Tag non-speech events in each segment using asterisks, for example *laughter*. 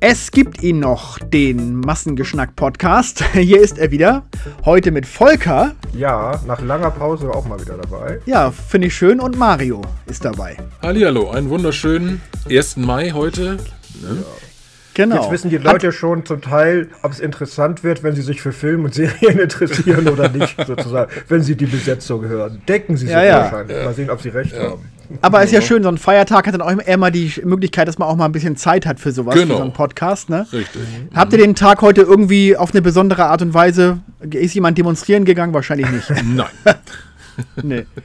Es gibt ihn noch, den Massengeschnack-Podcast. *laughs* Hier ist er wieder. Heute mit Volker. Ja, nach langer Pause auch mal wieder dabei. Ja, finde ich schön. Und Mario ist dabei. Hallihallo, einen wunderschönen 1. Mai heute. Ne? Genau. Jetzt wissen die Leute Hat schon zum Teil, ob es interessant wird, wenn sie sich für Film und Serien *laughs* interessieren oder nicht, *laughs* sozusagen, wenn sie die Besetzung hören. Denken sie sich ja, ja. wahrscheinlich. Mal sehen, ob sie recht ja. haben. Aber ist ja schön, so ein Feiertag hat dann auch immer die Möglichkeit, dass man auch mal ein bisschen Zeit hat für sowas, genau. für so einen Podcast. Ne? Richtig. Habt ihr den Tag heute irgendwie auf eine besondere Art und Weise, ist jemand demonstrieren gegangen? Wahrscheinlich nicht. *laughs* Nein. Nee. *laughs*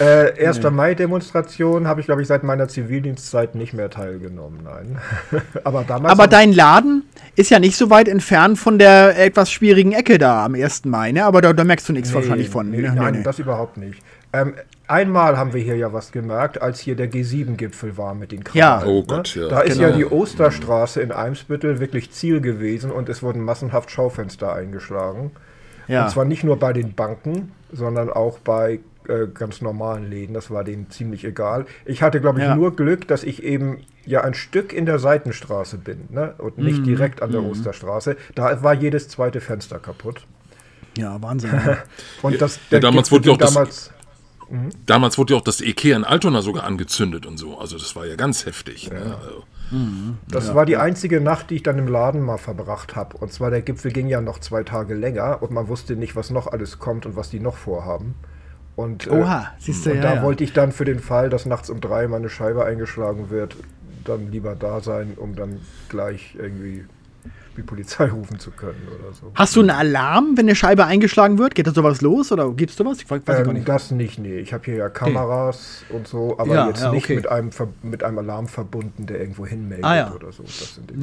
Äh, 1. Nee. Mai-Demonstration habe ich, glaube ich, seit meiner Zivildienstzeit nicht mehr teilgenommen, nein. *laughs* Aber damals. Aber dein Laden ist ja nicht so weit entfernt von der etwas schwierigen Ecke da am 1. Mai, ne? Aber da, da merkst du nichts nee, wahrscheinlich von. Nee, ne? nein, nee, das überhaupt nicht. Ähm, einmal haben wir hier ja was gemerkt, als hier der G7-Gipfel war mit den Krallen. Ja, oh Gott, ja. Da ist genau. ja die Osterstraße in Eimsbüttel wirklich Ziel gewesen und es wurden massenhaft Schaufenster eingeschlagen. Ja. Und zwar nicht nur bei den Banken, sondern auch bei äh, ganz normalen Läden. Das war denen ziemlich egal. Ich hatte, glaube ich, ja. nur Glück, dass ich eben ja ein Stück in der Seitenstraße bin ne? und nicht mhm. direkt an der mhm. Osterstraße. Da war jedes zweite Fenster kaputt. Ja, Wahnsinn. *laughs* und das, ja, damals wurde auch damals, das, mhm. damals wurde ja auch das Ikea in Altona sogar angezündet und so. Also das war ja ganz heftig. Ja. Ne? Also. Mhm. Das ja. war die einzige Nacht, die ich dann im Laden mal verbracht habe. Und zwar der Gipfel ging ja noch zwei Tage länger und man wusste nicht, was noch alles kommt und was die noch vorhaben. Und, äh, Oha, siehst du, und ja, da ja. wollte ich dann für den Fall, dass nachts um drei meine Scheibe eingeschlagen wird, dann lieber da sein, um dann gleich irgendwie die Polizei rufen zu können oder so. Hast du einen Alarm, wenn eine Scheibe eingeschlagen wird? Geht da sowas los oder gibst du was? Ich weiß ähm, nicht. Das nicht, nee. Ich habe hier ja Kameras okay. und so, aber ja, jetzt ja, nicht okay. mit, einem, mit einem Alarm verbunden, der irgendwo hinmeldet ah, ja. oder so.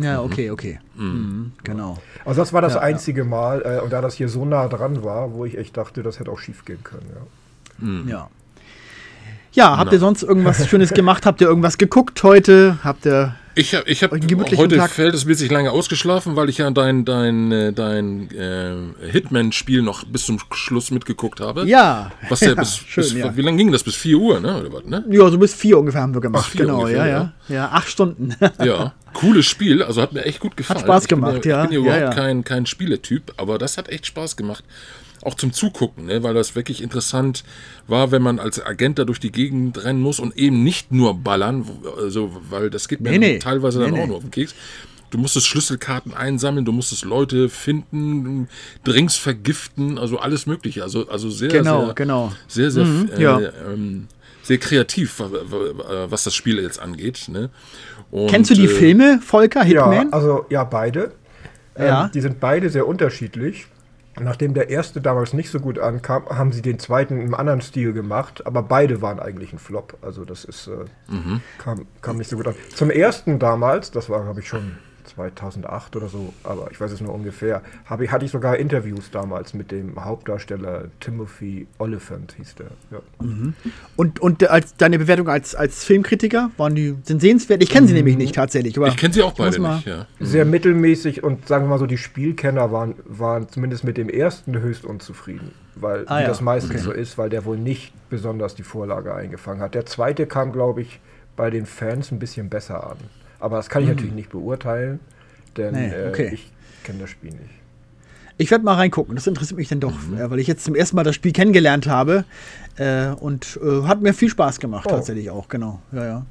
ja, okay, okay. Mhm. Mhm, genau. Also das war das einzige Mal, äh, und da das hier so nah dran war, wo ich echt dachte, das hätte auch schief gehen können, ja. Mhm. Ja. Ja, habt ihr sonst irgendwas Schönes gemacht? Habt ihr irgendwas geguckt heute? Habt ihr ich habe ich hab heute Tag? verhältnismäßig lange ausgeschlafen, weil ich ja dein, dein, äh, dein äh, Hitman-Spiel noch bis zum Schluss mitgeguckt habe. Ja. Was ja, *laughs* bis, schön, bis ja. Wie lange ging das? Bis 4 Uhr, ne? Oder was, ne? Ja, so bis 4 ungefähr haben wir gemacht. Ach, genau, ungefähr, ja, ja. Ja, acht Stunden. *laughs* ja, cooles Spiel. Also hat mir echt gut gefallen. Hat Spaß gemacht, ich ja. Ich bin ja überhaupt Kein, kein Spieletyp, aber das hat echt Spaß gemacht auch zum Zugucken, ne? weil das wirklich interessant war, wenn man als Agent da durch die Gegend rennen muss und eben nicht nur ballern, also, weil das geht mir nee, nee. teilweise dann nee, auch nur auf den Keks. Du musstest Schlüsselkarten einsammeln, du musstest Leute finden, Drinks vergiften, also alles Mögliche. Also, also sehr, genau, sehr, genau. sehr, sehr, mhm, äh, ja. ähm, sehr kreativ, was das Spiel jetzt angeht. Ne? Und, Kennst du die äh, Filme, Volker, Hitman? Ja, also ja, beide. Ja. Ähm, die sind beide sehr unterschiedlich. Nachdem der erste damals nicht so gut ankam, haben sie den zweiten im anderen Stil gemacht, aber beide waren eigentlich ein Flop. Also das ist äh, mhm. kam, kam nicht so gut an. Zum ersten damals, das war glaube ich schon 2008 oder so, aber ich weiß es nur ungefähr, habe ich, hatte ich sogar Interviews damals mit dem Hauptdarsteller Timothy Oliphant, hieß der. Ja. Mhm. Und, und als, deine Bewertung als, als Filmkritiker, waren die, sind sehenswert? Ich kenne mhm. sie nämlich nicht tatsächlich. ich kenne sie auch beide nicht, ja. Sehr mhm. mittelmäßig und sagen wir mal so, die Spielkenner waren, waren zumindest mit dem ersten höchst unzufrieden. Weil ah, ja. das meistens okay. so ist, weil der wohl nicht besonders die Vorlage eingefangen hat. Der zweite kam, glaube ich, bei den Fans ein bisschen besser an. Aber das kann ich mhm. natürlich nicht beurteilen, denn nee, äh, okay. äh, ich kenne das Spiel nicht. Ich werde mal reingucken, das interessiert mich dann doch, mhm. äh, weil ich jetzt zum ersten Mal das Spiel kennengelernt habe äh, und äh, hat mir viel Spaß gemacht, oh. tatsächlich auch, genau. Ja, ja.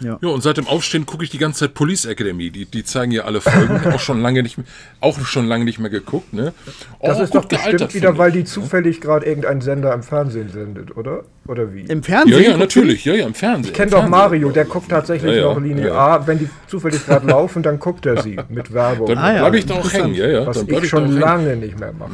Ja. ja, und seit dem Aufstehen gucke ich die ganze Zeit Police Academy. Die, die zeigen ja alle Folgen. auch schon lange nicht mehr, auch schon lange nicht mehr geguckt, ne? Das oh, ist doch bestimmt wieder, weil die zufällig gerade irgendein Sender im Fernsehen sendet, oder? Oder wie? Im Fernsehen? Ja, ja, natürlich. Ja, ja, im Fernsehen. Ich kenne doch Mario, der guckt tatsächlich ja, ja, noch linear. Ja. Wenn die zufällig gerade laufen, dann guckt er sie mit Werbung. Dann ah, bleibe ich da auch hängen, ja, ja. Was ich, ich schon lange hängen. nicht mehr mache.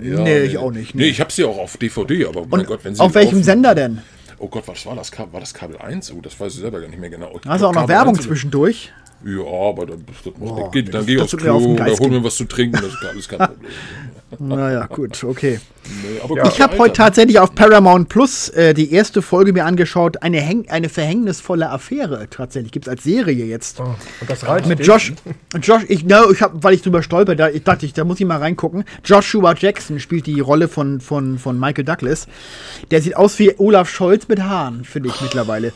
Ja. nee, ich auch nicht. Nee, nee ich habe sie auch auf DVD, aber mein Gott, wenn sie. Auf welchem Sender denn? Oh Gott, was war das? War das Kabel 1? Oh, das weiß ich selber gar nicht mehr genau. Ich Hast du auch noch Werbung 1, zwischendurch? Ja, aber das, das muss oh, nicht. Dann geh aufs Klo oder hol mir was zu trinken, das ist alles kein *laughs* Problem. naja, gut, okay. Nee, ja, ich habe heute tatsächlich auf Paramount Plus äh, die erste Folge mir angeschaut. Eine, Häng eine verhängnisvolle Affäre tatsächlich. Gibt es als Serie jetzt. Oh, und das reicht Mit Josh. Josh, ich, no, ich hab, weil ich drüber stolper, da ich dachte ich, da muss ich mal reingucken. Joshua Jackson spielt die Rolle von, von, von Michael Douglas. Der sieht aus wie Olaf Scholz mit Haaren, finde ich mittlerweile.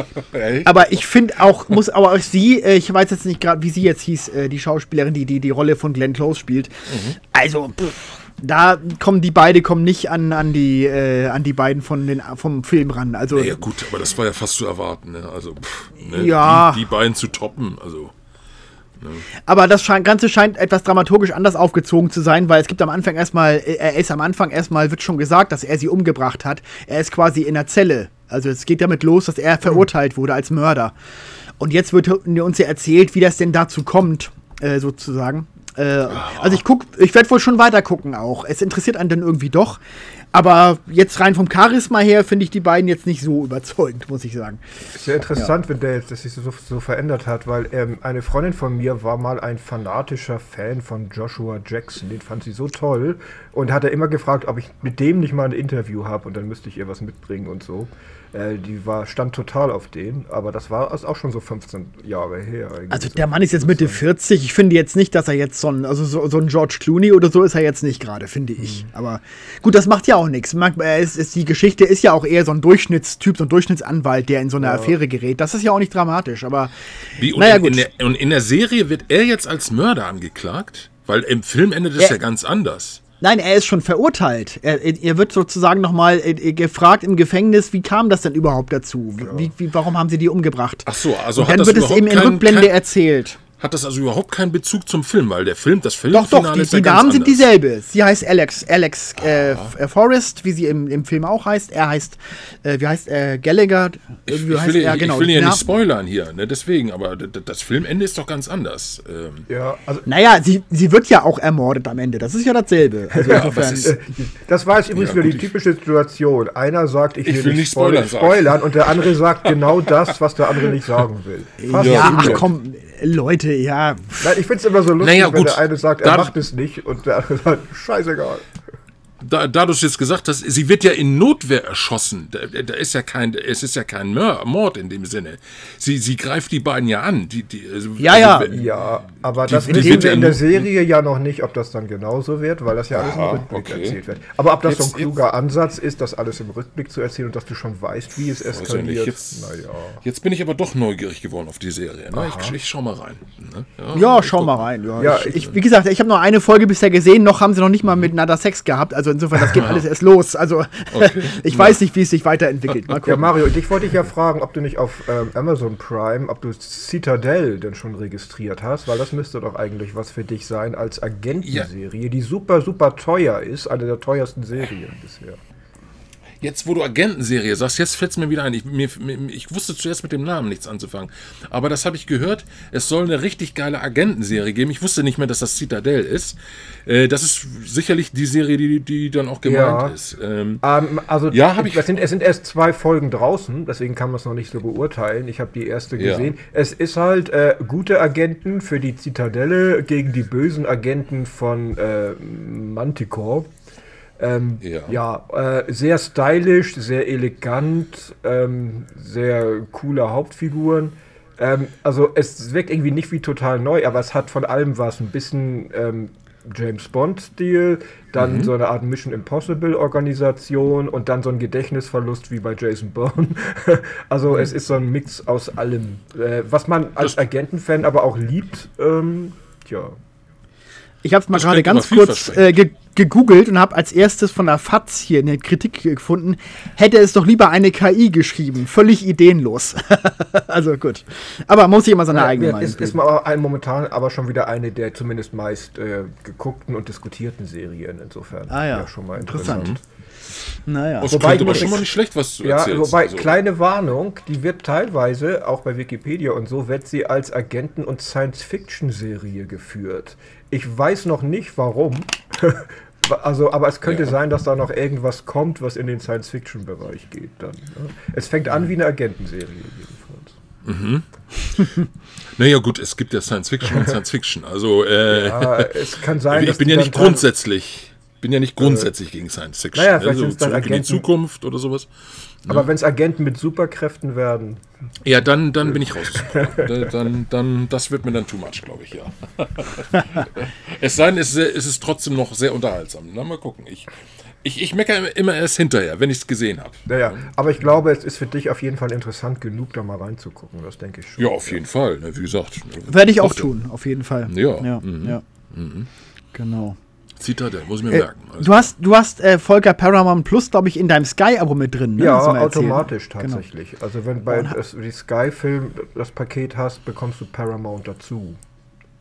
*laughs* aber ich finde auch, muss aber auch sie, äh, ich weiß jetzt nicht gerade, wie sie jetzt hieß, äh, die Schauspielerin, die, die die Rolle von Glenn Close spielt. Mhm. Also, pff da kommen die beide kommen nicht an, an, die, äh, an die beiden von den, vom Film ran. Also, ja, gut, aber das war ja fast zu erwarten. Ne? Also, pff, ne? ja. Die, die, beiden zu toppen. Also, ne? Aber das Ganze scheint etwas dramaturgisch anders aufgezogen zu sein, weil es gibt am Anfang erstmal, äh, er ist am Anfang erstmal, wird schon gesagt, dass er sie umgebracht hat. Er ist quasi in der Zelle. Also es geht damit los, dass er verurteilt wurde als Mörder. Und jetzt wird uns ja erzählt, wie das denn dazu kommt, äh, sozusagen. Äh, also ich guck, ich werde wohl schon weiter gucken auch. Es interessiert einen dann irgendwie doch. Aber jetzt rein vom Charisma her finde ich die beiden jetzt nicht so überzeugend, muss ich sagen. Sehr interessant, ja. wenn der jetzt dass sich so, so verändert hat, weil ähm, eine Freundin von mir war mal ein fanatischer Fan von Joshua Jackson. Den fand sie so toll und hat er immer gefragt, ob ich mit dem nicht mal ein Interview habe und dann müsste ich ihr was mitbringen und so. Äh, die war, stand total auf den, aber das war auch schon so 15 Jahre her. Also der Mann ist jetzt Mitte 40. Ich finde jetzt nicht, dass er jetzt so ein, also so, so ein George Clooney oder so ist er jetzt nicht gerade, finde ich. Mhm. Aber gut, das macht ja auch nichts. Die Geschichte ist ja auch eher so ein Durchschnittstyp, so ein Durchschnittsanwalt, der in so eine ja. Affäre gerät. Das ist ja auch nicht dramatisch, aber Wie, und naja, in, gut. In der, und in der Serie wird er jetzt als Mörder angeklagt? Weil im Film endet es ja ganz anders. Nein, er ist schon verurteilt. Er, er wird sozusagen nochmal äh, gefragt im Gefängnis, wie kam das denn überhaupt dazu? Wie, wie, warum haben sie die umgebracht? Ach so, also Und dann wird es eben in Rückblende kein, erzählt hat das also überhaupt keinen Bezug zum Film, weil der Film, das Film Doch, doch, die, die Namen sind dieselbe. Sie heißt Alex, Alex äh, äh, Forrest, wie sie im, im Film auch heißt. Er heißt, äh, wie heißt er, Gallagher? Ich, ich, will, er, genau. ich will ja nicht spoilern hier, ne, deswegen, aber das Filmende ist doch ganz anders. Ähm. Ja, also naja, sie, sie wird ja auch ermordet am Ende, das ist ja dasselbe. *laughs* Also ja, ist, *laughs* das war jetzt übrigens ja, wieder die typische Situation. Einer sagt, ich will, ich will nicht spoilern, spoilern und der andere sagt genau das, was der andere nicht sagen will. *laughs* Fast ja, ach komm, Leute, ja. Nein, ich finde es immer so lustig, naja, wenn der eine sagt, er macht es nicht und der andere sagt, scheißegal da, da du jetzt gesagt hast, sie wird ja in Notwehr erschossen. Da, da ist ja kein, es ist ja kein Mord in dem Sinne. Sie, sie greift die beiden ja an. Die, die, also, ja, ja. Also, ja, aber die, das die wissen wir in der Serie ja noch nicht, ob das dann genauso wird, weil das ja alles Aha, im Rückblick okay. erzählt wird. Aber ob das jetzt, so ein kluger jetzt, Ansatz ist, das alles im Rückblick zu erzählen und dass du schon weißt, wie es eskaliert. Jetzt, naja. jetzt bin ich aber doch neugierig geworden auf die Serie. Ne? Ich, ich, schau mal rein. Ne? Ja, ja schau mal rein. Ja, ja ich, ich, wie gesagt, ich habe nur eine Folge bisher gesehen, noch haben sie noch nicht mal miteinander Sex gehabt. Also insofern, das geht *laughs* alles erst los. Also okay. *laughs* ich weiß nicht, wie es sich weiterentwickelt. Mal Ja, Mario, dich wollte ich ja fragen, ob du nicht auf ähm, Amazon Prime, ob du Citadel denn schon registriert hast, weil das müsste doch eigentlich was für dich sein als Agentenserie, ja. die super, super teuer ist, eine der teuersten Serien bisher. Jetzt, wo du Agentenserie sagst, jetzt fällt es mir wieder ein. Ich, mir, ich, wusste zuerst mit dem Namen nichts anzufangen. Aber das habe ich gehört. Es soll eine richtig geile Agentenserie geben. Ich wusste nicht mehr, dass das Citadel ist. Äh, das ist sicherlich die Serie, die, die dann auch gemeint ja. ist. Ähm, ähm, also, ja, habe ich. Es sind, es sind erst zwei Folgen draußen, deswegen kann man es noch nicht so beurteilen. Ich habe die erste gesehen. Ja. Es ist halt äh, gute Agenten für die Zitadelle gegen die bösen Agenten von äh, Manticore. Ähm, ja, ja äh, sehr stylisch, sehr elegant, ähm, sehr coole Hauptfiguren. Ähm, also es wirkt irgendwie nicht wie total neu, aber es hat von allem was. Ein bisschen ähm, James Bond-Stil, dann mhm. so eine Art Mission Impossible-Organisation und dann so ein Gedächtnisverlust wie bei Jason Bourne. *laughs* also mhm. es ist so ein Mix aus allem, äh, was man als Agentenfan aber auch liebt. Ähm, tja. Ich habe es mal gerade ganz kurz äh, ge gegoogelt und habe als erstes von der FAZ hier in der Kritik gefunden, hätte es doch lieber eine KI geschrieben. Völlig ideenlos. *laughs* also gut. Aber muss ich immer seine ja, eigene Meinung ist, ist mal ein, momentan aber schon wieder eine der zumindest meist äh, geguckten und diskutierten Serien. Insofern ah, ja. ja schon mal interessant. interessant. Naja. Das wobei klingt aber schon mal nicht schlecht, was du ja, erzählst. Wobei, also. kleine Warnung, die wird teilweise, auch bei Wikipedia und so, wird sie als Agenten- und Science-Fiction-Serie geführt. Ich weiß noch nicht, warum. *laughs* also, aber es könnte ja. sein, dass da noch irgendwas kommt, was in den Science-Fiction-Bereich geht. Dann, ne? Es fängt an wie eine Agentenserie jedenfalls. Mhm. *laughs* naja, gut, es gibt ja Science Fiction und Science Fiction. Also, äh, ja, es kann sein, ich bin ja nicht grundsätzlich bin ja nicht grundsätzlich äh, gegen Science Fiction. Naja, also, zurück Agenten, in die Zukunft oder sowas. Aber ja. wenn es Agenten mit Superkräften werden. Ja, dann, dann bin ich raus. dann, dann, das wird mir dann too much, glaube ich, ja. *laughs* es sei denn, es, es ist trotzdem noch sehr unterhaltsam. Na, mal gucken. Ich, ich, ich meckere immer erst hinterher, wenn ich es gesehen habe. Naja, aber ich glaube, es ist für dich auf jeden Fall interessant genug, da mal reinzugucken. Das denke ich schon. Ja, auf jeden Fall. Ne, wie gesagt. Werde ich auch tun, auf jeden Fall. Ja. Ja. Mhm. ja. Mhm. Genau. Zitadelle, muss ich mir äh, merken. Also du hast, du hast äh, Volker Paramount Plus, glaube ich, in deinem Sky-Abo mit drin. Ne? Ja, automatisch erzählen. Genau. tatsächlich. Genau. Also wenn bei das, die Sky-Film das Paket hast, bekommst du Paramount dazu.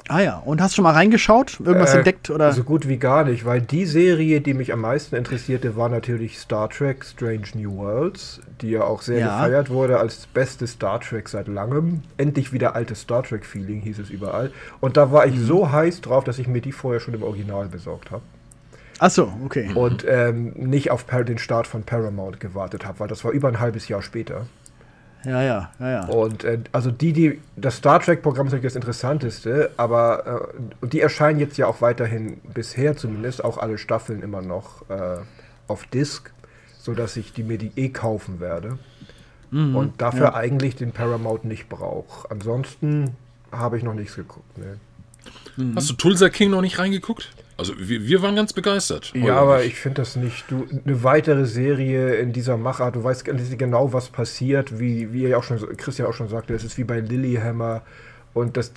Ah ja, und hast du schon mal reingeschaut? Irgendwas äh, entdeckt? Oder? So gut wie gar nicht, weil die Serie, die mich am meisten interessierte, war natürlich Star Trek Strange New Worlds, die ja auch sehr ja. gefeiert wurde als beste Star Trek seit langem. Endlich wieder altes Star Trek-Feeling, hieß es überall. Und da war ich mhm. so heiß drauf, dass ich mir die vorher schon im Original besorgt habe. Ach so, okay. Und ähm, nicht auf den Start von Paramount gewartet habe, weil das war über ein halbes Jahr später. Ja, ja, ja, ja. Und äh, also die, die, das Star Trek-Programm ist natürlich das Interessanteste, aber äh, die erscheinen jetzt ja auch weiterhin, bisher zumindest, auch alle Staffeln immer noch äh, auf Disc, sodass ich die mir die eh kaufen werde. Mhm, und dafür ja. eigentlich den Paramount nicht brauche. Ansonsten habe ich noch nichts geguckt. Ne. Mhm. Hast du Tulsa King noch nicht reingeguckt? Also wir, wir waren ganz begeistert. Ja, aber nicht. ich finde das nicht. Du, eine weitere Serie in dieser Machart, du weißt genau, was passiert, wie, wie auch schon, Christian auch schon sagte, es ist wie bei Lilyhammer und das.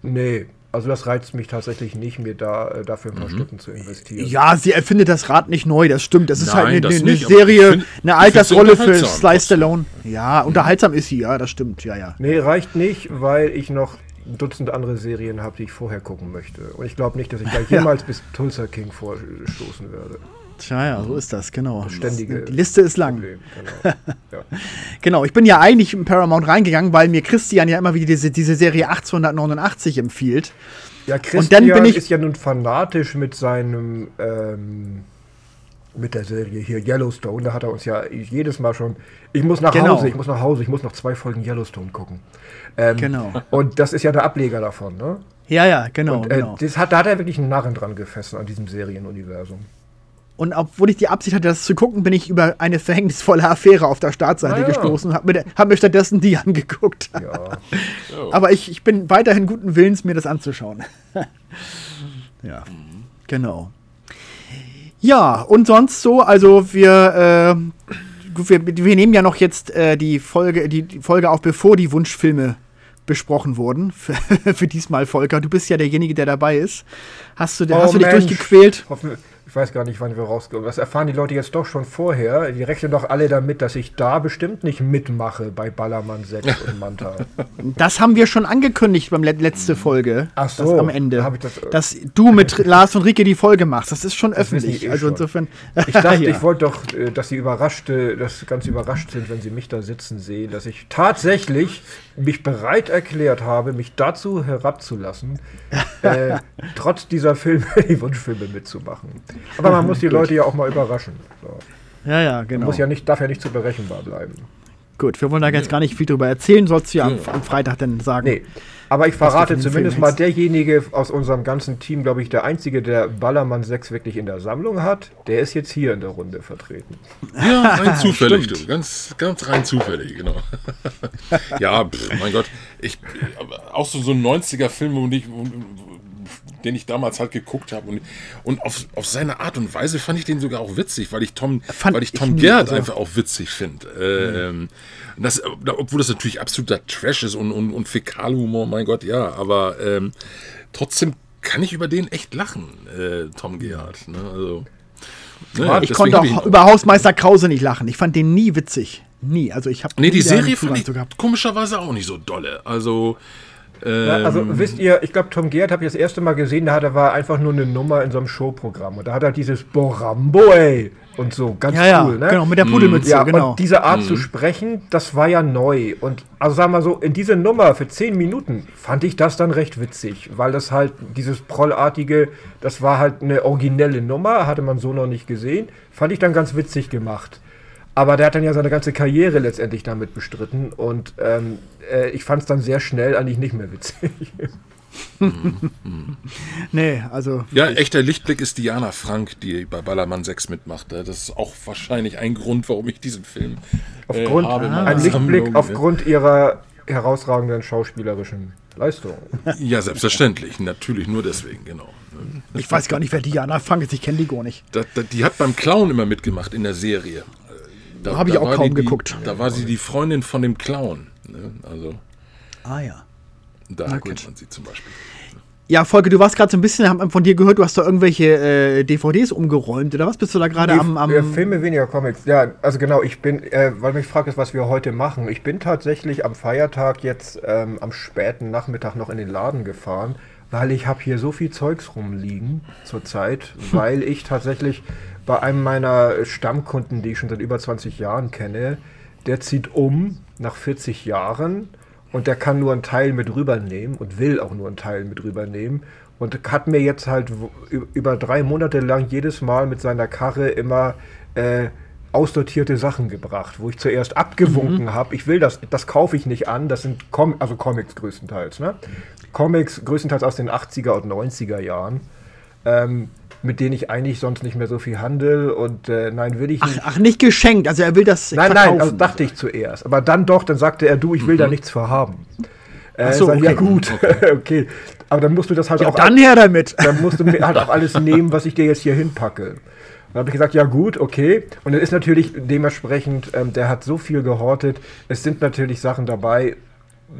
Nee, also das reizt mich tatsächlich nicht, mir da äh, dafür ein paar mhm. Stunden zu investieren. Ja, sie erfindet das Rad nicht neu, das stimmt. Das ist halt Nein, halt eine, eine Serie, find, eine Altersrolle für Sly Stallone. Ja, unterhaltsam ist sie, ja, das stimmt, ja, ja. Nee, reicht nicht, weil ich noch ein Dutzend andere Serien habe, die ich vorher gucken möchte. Und ich glaube nicht, dass ich *laughs* da jemals ja. bis Tulsa King vorstoßen werde. Tja, ja, so ist das, genau. Ständige die Liste ist lang. genau. *laughs* Ja. genau, ich bin ja eigentlich in Paramount reingegangen, weil mir Christian ja immer wieder diese, diese Serie 1889 empfiehlt. Ja, Christian Und dann bin ich ist ja nun fanatisch mit seinem ähm, mit der Serie hier Yellowstone. Da hat er uns ja jedes Mal schon. Ich muss nach genau. Hause, ich muss nach Hause, ich muss noch zwei Folgen Yellowstone gucken. Ähm, genau. Und das ist ja der Ableger davon, ne? Ja, ja, genau. Und, äh, genau. Das hat, da hat er wirklich einen Narren dran gefressen an diesem Serienuniversum. Und obwohl ich die Absicht hatte, das zu gucken, bin ich über eine verhängnisvolle Affäre auf der Startseite ja. gestoßen und habe mir, hab mir, stattdessen die *laughs* angeguckt. Ja. Aber ich, ich bin weiterhin guten Willens, mir das anzuschauen. *laughs* ja, mhm. genau. Ja, und sonst so, also wir, äh, wir, wir, nehmen ja noch jetzt äh, die, Folge, die, die, Folge auf, bevor die Wunschfilme besprochen wurden. Für, *laughs* für, diesmal, Volker. Du bist ja derjenige, der dabei ist. Hast du, oh, hast du dich durchgequält? Hoffen, ich weiß gar nicht, wann wir rauskommen. Das erfahren die Leute jetzt doch schon vorher. Die rechnen doch alle damit, dass ich da bestimmt nicht mitmache bei Ballermann 6 und *laughs* Manta. Das haben wir schon angekündigt beim Let letzte Folge. Ach so. am Ende. Das, äh, dass du mit *laughs* Lars und Rike die Folge machst. Das ist schon das öffentlich. Eh also insofern. Ich dachte, *laughs* ja. ich wollte doch, äh, dass sie überraschte, dass ganz überrascht sind, wenn sie mich da sitzen sehen, dass ich tatsächlich mich bereit erklärt habe, mich dazu herabzulassen, äh, trotz dieser Filme, die Wunschfilme mitzumachen. Aber man muss die Leute ja auch mal überraschen. So. Ja, ja, genau. Man muss ja nicht, darf ja nicht zu berechenbar bleiben. Gut, wir wollen da jetzt gar nicht viel drüber erzählen, sollst du ja am, am Freitag dann sagen. Nee, aber ich verrate zumindest mal derjenige aus unserem ganzen Team, glaube ich, der einzige, der Ballermann 6 wirklich in der Sammlung hat, der ist jetzt hier in der Runde vertreten. Ja, rein *laughs* zufällig, du. Ganz, ganz rein zufällig, genau. *laughs* ja, pff, mein Gott. Ich, auch so, so ein 90er-Film, wo, wo, den ich damals halt geguckt habe. Und, und auf, auf seine Art und Weise fand ich den sogar auch witzig, weil ich Tom, fand weil ich Tom ich Gerhardt also. einfach auch witzig finde. Mhm. Ähm, das, obwohl das natürlich absoluter Trash ist und, und, und Fäkalhumor, mein Gott, ja, aber ähm, trotzdem kann ich über den echt lachen, äh, Tom Gerhardt. Ne? Also, ne, ich konnte auch ich über Hausmeister Krause nicht lachen. Ich fand den nie witzig. Nie. Also ich habe Nee, die Serie fand ich komischerweise auch nicht so dolle. Also ja, also ähm, wisst ihr, ich glaube, Tom Gerd habe ich das erste Mal gesehen, da, da war einfach nur eine Nummer in so einem Showprogramm. Und da hat er dieses Borambo, ey, und so, ganz ja, cool, ja, ne? Genau, mit der Pudelmütze, ja, genau. Und diese Art mhm. zu sprechen, das war ja neu. Und also sagen wir mal so, in diese Nummer für zehn Minuten fand ich das dann recht witzig, weil das halt dieses Prollartige, das war halt eine originelle Nummer, hatte man so noch nicht gesehen, fand ich dann ganz witzig gemacht. Aber der hat dann ja seine ganze Karriere letztendlich damit bestritten und ähm, äh, ich fand es dann sehr schnell eigentlich nicht mehr witzig. *laughs* nee, also. Ja, echter Lichtblick ist Diana Frank, die bei Ballermann 6 mitmacht. Das ist auch wahrscheinlich ein Grund, warum ich diesen Film aufgrund, äh, habe. Ah. Ein Lichtblick Sammlung, aufgrund ihrer herausragenden schauspielerischen Leistung. *laughs* Ja, selbstverständlich. Natürlich nur deswegen, genau. Ich weiß gar nicht, wer Diana Frank ist. Ich kenne die gar nicht. Da, da, die hat beim Clown immer mitgemacht in der Serie. Da habe ich auch kaum die, geguckt. Da war sie die Freundin von dem Clown. Ne? Also, ah ja. Da kennt man sie zum Beispiel. Ja, Volker, du warst gerade so ein bisschen, haben von dir gehört, du hast da irgendwelche äh, DVDs umgeräumt, oder was? Bist du da gerade am, am. Äh, Filme weniger Comics. Ja, also genau, ich bin, äh, weil mich fragt, was wir heute machen. Ich bin tatsächlich am Feiertag jetzt ähm, am späten Nachmittag noch in den Laden gefahren, weil ich habe hier so viel Zeugs rumliegen zurzeit, *laughs* weil ich tatsächlich bei einem meiner Stammkunden, die ich schon seit über 20 Jahren kenne, der zieht um nach 40 Jahren und der kann nur einen Teil mit rübernehmen und will auch nur einen Teil mit rübernehmen und hat mir jetzt halt über drei Monate lang jedes Mal mit seiner Karre immer äh, aussortierte Sachen gebracht, wo ich zuerst abgewunken mhm. habe, ich will das, das kaufe ich nicht an, das sind Com also Comics größtenteils, ne? Comics größtenteils aus den 80er und 90er Jahren. Ähm, mit denen ich eigentlich sonst nicht mehr so viel handel und äh, nein, will ich nicht. Ach, ach, nicht geschenkt, also er will das Nein, verkaufen. nein, also dachte ich zuerst. Aber dann doch, dann sagte er, du, ich will mhm. da nichts für haben. Äh, so, okay. Ja gut, okay. *laughs* okay. Aber dann musst du das halt ja, auch... dann her damit. *laughs* Dann musst du halt auch alles *laughs* nehmen, was ich dir jetzt hier hinpacke. Dann habe ich gesagt, ja gut, okay. Und dann ist natürlich dementsprechend, ähm, der hat so viel gehortet. Es sind natürlich Sachen dabei,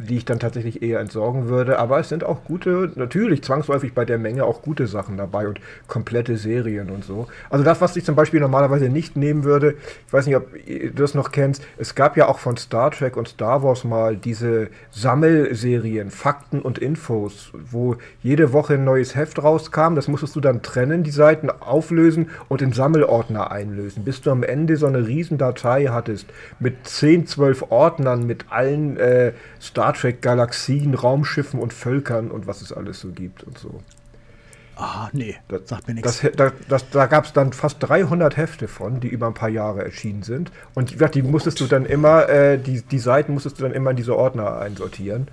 die ich dann tatsächlich eher entsorgen würde. Aber es sind auch gute, natürlich zwangsläufig bei der Menge auch gute Sachen dabei und komplette Serien und so. Also das, was ich zum Beispiel normalerweise nicht nehmen würde, ich weiß nicht, ob du das noch kennst, es gab ja auch von Star Trek und Star Wars mal diese Sammelserien, Fakten und Infos, wo jede Woche ein neues Heft rauskam. Das musstest du dann trennen, die Seiten auflösen und in Sammelordner einlösen, bis du am Ende so eine Riesendatei hattest mit 10, 12 Ordnern mit allen äh, Star Trek Galaxien, Raumschiffen und Völkern und was es alles so gibt und so. Ah, nee, das sagt mir nichts. Das, das, das, da gab es dann fast 300 Hefte von, die über ein paar Jahre erschienen sind. Und die, die musstest du dann immer, äh, die, die Seiten musstest du dann immer in diese Ordner einsortieren.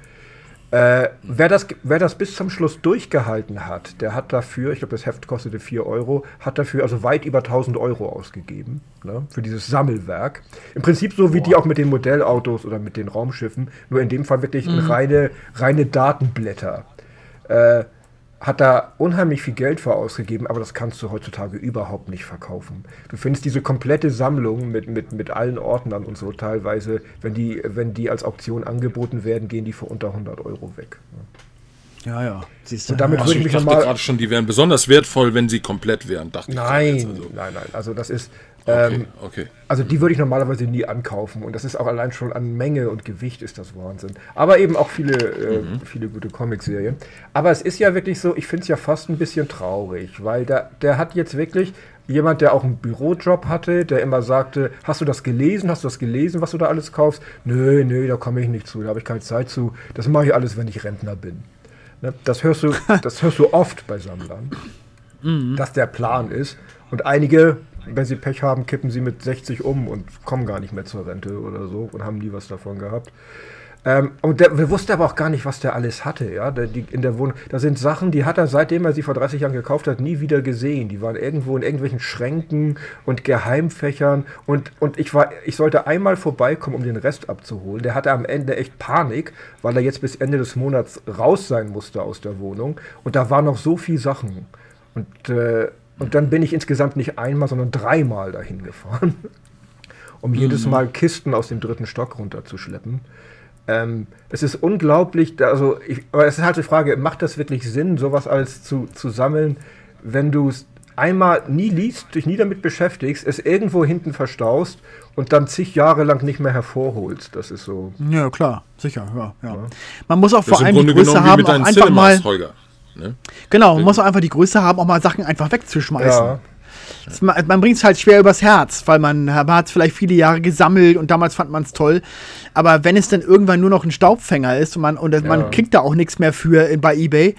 Äh, wer, das, wer das bis zum Schluss durchgehalten hat, der hat dafür, ich glaube, das Heft kostete 4 Euro, hat dafür also weit über 1000 Euro ausgegeben ne, für dieses Sammelwerk. Im Prinzip so wie Boah. die auch mit den Modellautos oder mit den Raumschiffen, nur in dem Fall wirklich mhm. reine, reine Datenblätter. Äh, hat da unheimlich viel Geld für ausgegeben, aber das kannst du heutzutage überhaupt nicht verkaufen. Du findest diese komplette Sammlung mit, mit, mit allen Ordnern und so teilweise, wenn die, wenn die als Auktion angeboten werden, gehen die für unter 100 Euro weg. Ja, ja. Siehst du, und damit also ich, ich dachte gerade schon, die wären besonders wertvoll, wenn sie komplett wären. Dachte nein, ich also. nein, nein. Also das ist, ähm, okay, okay. Also die würde ich normalerweise nie ankaufen und das ist auch allein schon an Menge und Gewicht ist das Wahnsinn. Aber eben auch viele, äh, mhm. viele gute Comicserien. Aber es ist ja wirklich so, ich finde es ja fast ein bisschen traurig, weil der, der hat jetzt wirklich jemand, der auch einen Bürojob hatte, der immer sagte, hast du das gelesen, hast du das gelesen, was du da alles kaufst? Nö, nö, da komme ich nicht zu, da habe ich keine Zeit zu. Das mache ich alles, wenn ich Rentner bin. Ne? Das, hörst du, *laughs* das hörst du oft bei Sammlern, mhm. dass der Plan ist. Und einige wenn sie Pech haben, kippen sie mit 60 um und kommen gar nicht mehr zur Rente oder so und haben nie was davon gehabt. Ähm, und der, wir wussten aber auch gar nicht, was der alles hatte, ja. Der, die, in der Wohnung. Da sind Sachen, die hat er, seitdem er sie vor 30 Jahren gekauft hat, nie wieder gesehen. Die waren irgendwo in irgendwelchen Schränken und Geheimfächern. Und, und ich war, ich sollte einmal vorbeikommen, um den Rest abzuholen. Der hatte am Ende echt Panik, weil er jetzt bis Ende des Monats raus sein musste aus der Wohnung. Und da waren noch so viele Sachen. Und äh, und dann bin ich insgesamt nicht einmal, sondern dreimal dahin gefahren, *laughs* um mhm. jedes Mal Kisten aus dem dritten Stock runterzuschleppen. Ähm, es ist unglaublich, also ich, aber es ist halt die Frage, macht das wirklich Sinn, sowas alles zu, zu sammeln, wenn du es einmal nie liest, dich nie damit beschäftigst, es irgendwo hinten verstaust und dann zig Jahre lang nicht mehr hervorholst. Das ist so. Ja, klar, sicher, ja. ja. Man muss auch das vor allem die Größe haben, auch einfach Cinemas, mal. Holger. Ne? Genau, man muss auch einfach die Größe haben, auch mal Sachen einfach wegzuschmeißen. Ja. Das, man, man bringt es halt schwer übers Herz, weil man, man hat es vielleicht viele Jahre gesammelt und damals fand man es toll. Aber wenn es dann irgendwann nur noch ein Staubfänger ist und man, und ja. man kriegt da auch nichts mehr für bei Ebay,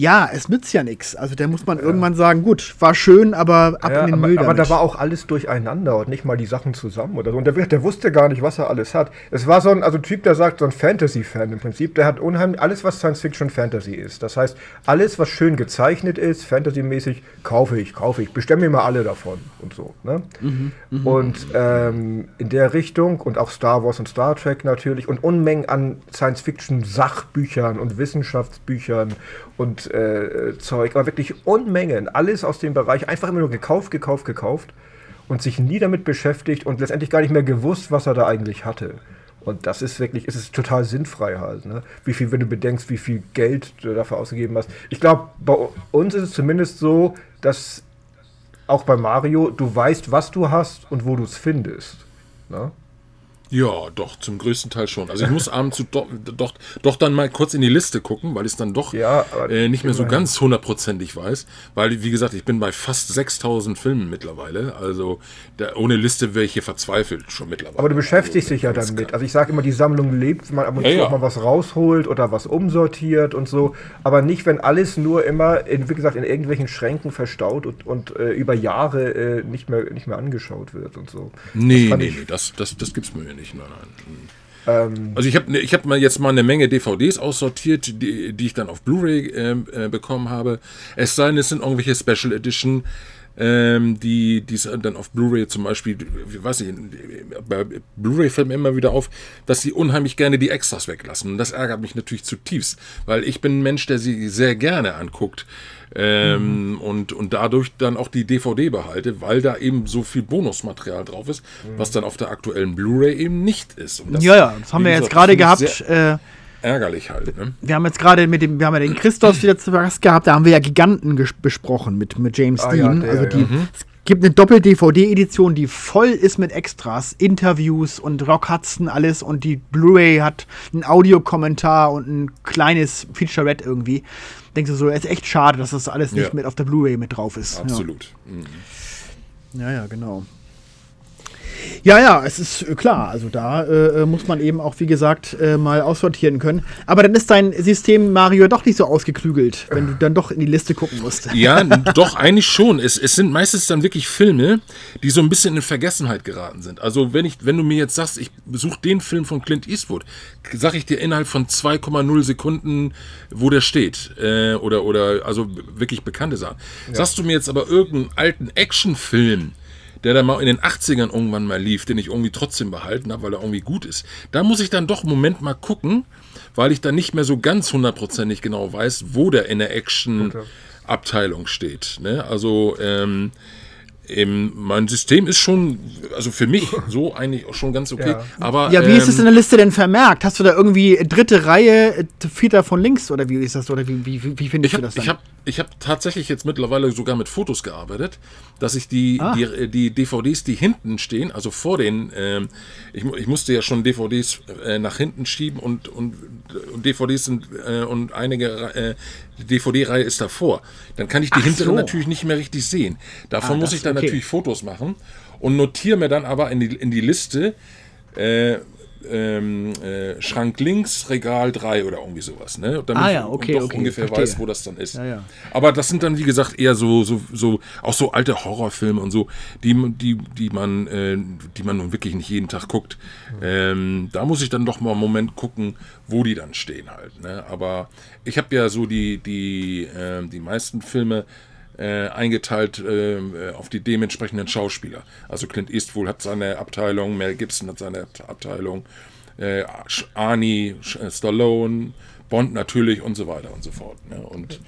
Ja, es nützt ja nichts. Also da muss man ja. irgendwann sagen, gut, war schön, aber ab ja, in den Müll aber, aber da war auch alles durcheinander und nicht mal die Sachen zusammen oder so. Und der, der wusste gar nicht, was er alles hat. Es war so ein also Typ, der sagt, so ein Fantasy-Fan im Prinzip, der hat unheimlich alles, was Science-Fiction-Fantasy ist. Das heißt, alles, was schön gezeichnet ist, Fantasy-mäßig, kaufe ich, kaufe ich, bestemme mir mal alle davon und so. Ne? Mhm, mh. Und ähm, in der Richtung und auch Star Wars und Star Trek natürlich und Unmengen an Science-Fiction-Sachbüchern und Wissenschaftsbüchern und äh, Zeug, aber wirklich Unmengen, alles aus dem Bereich, einfach immer nur gekauft, gekauft, gekauft und sich nie damit beschäftigt und letztendlich gar nicht mehr gewusst, was er da eigentlich hatte. Und das ist wirklich, ist es total sinnfrei halt. Ne? Wie viel, wenn du bedenkst, wie viel Geld du dafür ausgegeben hast. Ich glaube, bei uns ist es zumindest so, dass auch bei Mario, du weißt, was du hast und wo du es findest. Ne? Ja, doch, zum größten Teil schon. Also ich muss *laughs* abends doch, doch, doch dann mal kurz in die Liste gucken, weil ich es dann doch ja, äh, nicht mehr so ganz hundertprozentig weiß. Weil, wie gesagt, ich bin bei fast 6000 Filmen mittlerweile. Also da, ohne Liste wäre ich hier verzweifelt schon mittlerweile. Aber du beschäftigst also, dich ja damit. Also ich sage immer, die Sammlung lebt, man ab und zu ja, ja. mal was rausholt oder was umsortiert und so. Aber nicht, wenn alles nur immer, in, wie gesagt, in irgendwelchen Schränken verstaut und, und äh, über Jahre äh, nicht, mehr, nicht mehr angeschaut wird und so. Nee, nee, nee, das, das, das gibt's mir nicht nicht, nein, nein. Ähm, also ich habe ich hab mal jetzt mal eine Menge DVDs aussortiert, die, die ich dann auf Blu-ray äh, äh, bekommen habe. Es sei denn, es sind irgendwelche Special Edition, ähm, die es dann auf Blu-ray zum Beispiel, wie weiß ich, bei Blu-ray fällt mir immer wieder auf, dass sie unheimlich gerne die Extras weglassen. Und das ärgert mich natürlich zutiefst, weil ich bin ein Mensch, der sie sehr gerne anguckt ähm, mhm. und, und dadurch dann auch die DVD behalte, weil da eben so viel Bonusmaterial drauf ist, mhm. was dann auf der aktuellen Blu-ray eben nicht ist. Ja, ja, das haben wir jetzt gerade gehabt. Äh, ärgerlich halt. Ne? Wir haben jetzt gerade mit dem, wir haben ja den Christoph wieder zu Gast gehabt, da haben wir ja Giganten besprochen mit, mit James ah, Dean. Ja, der, also die, ja. Mhm. es gibt eine Doppel-DVD-Edition, die voll ist mit Extras, Interviews und Rock Hudson alles und die Blu-ray hat einen Audiokommentar und ein kleines Featurette irgendwie denkst du so, es ist echt schade, dass das alles nicht ja. mit auf der Blu-ray mit drauf ist. Absolut. Ja. Mhm. ja, ja, genau. Ja, ja, es ist äh, klar. Also da äh, äh, muss man eben auch, wie gesagt, äh, mal aussortieren können. Aber dann ist dein System Mario doch nicht so ausgeklügelt, wenn du dann doch in die Liste gucken musst. *laughs* Ja, doch, eigentlich schon. Es, es sind meistens dann wirklich Filme, die so ein bisschen in Vergessenheit geraten sind. Also wenn ich, wenn du mir jetzt sagst, ich besuche den Film von Clint Eastwood, sag ich dir innerhalb von 2,0 Sekunden, wo der steht. Äh, oder, oder also wirklich bekannte Sachen. Ja. Sagst du mir jetzt aber irgendeinen alten Actionfilm, der dann mal in den 80ern irgendwann mal lief, den ich irgendwie trotzdem behalten habe, weil er irgendwie gut ist. Da muss ich dann doch einen Moment mal gucken, weil ich dann nicht mehr so ganz hundertprozentig genau weiß, wo der in der Action-Abteilung steht. Ne? Also, ähm, ähm, mein System ist schon, also für mich *laughs* so eigentlich auch schon ganz okay. Ja, aber, ja wie ähm, ist es in der Liste denn vermerkt? Hast du da irgendwie dritte Reihe, vierter von links oder wie ist das? Oder wie, wie, wie findest hab, du das dann? Ich habe ich hab tatsächlich jetzt mittlerweile sogar mit Fotos gearbeitet, dass ich die, ah. die, die, DVDs, die hinten stehen, also vor den, ähm, ich, ich, musste ja schon DVDs äh, nach hinten schieben und, und, und DVDs sind äh, und einige äh, DVD-Reihe ist davor. Dann kann ich die Ach hinteren so. natürlich nicht mehr richtig sehen. Davon ah, muss ich dann okay. natürlich Fotos machen und notiere mir dann aber in die, in die Liste, äh, ähm, äh, Schrank links, Regal 3 oder irgendwie sowas, ne? Damit ah ja, okay, ich okay, ungefähr verstehe. weiß, wo das dann ist. Ja, ja. Aber das sind dann, wie gesagt, eher so, so, so, auch so alte Horrorfilme und so, die, die, die man, äh, die man nun wirklich nicht jeden Tag guckt. Ähm, da muss ich dann doch mal einen Moment gucken, wo die dann stehen halt. Ne? Aber ich habe ja so die, die, äh, die meisten Filme äh, eingeteilt äh, auf die dementsprechenden Schauspieler. Also Clint Eastwood hat seine Abteilung, Mel Gibson hat seine Abteilung, äh, Arnie, Stallone, Bond natürlich und so weiter und so fort. Ne? Und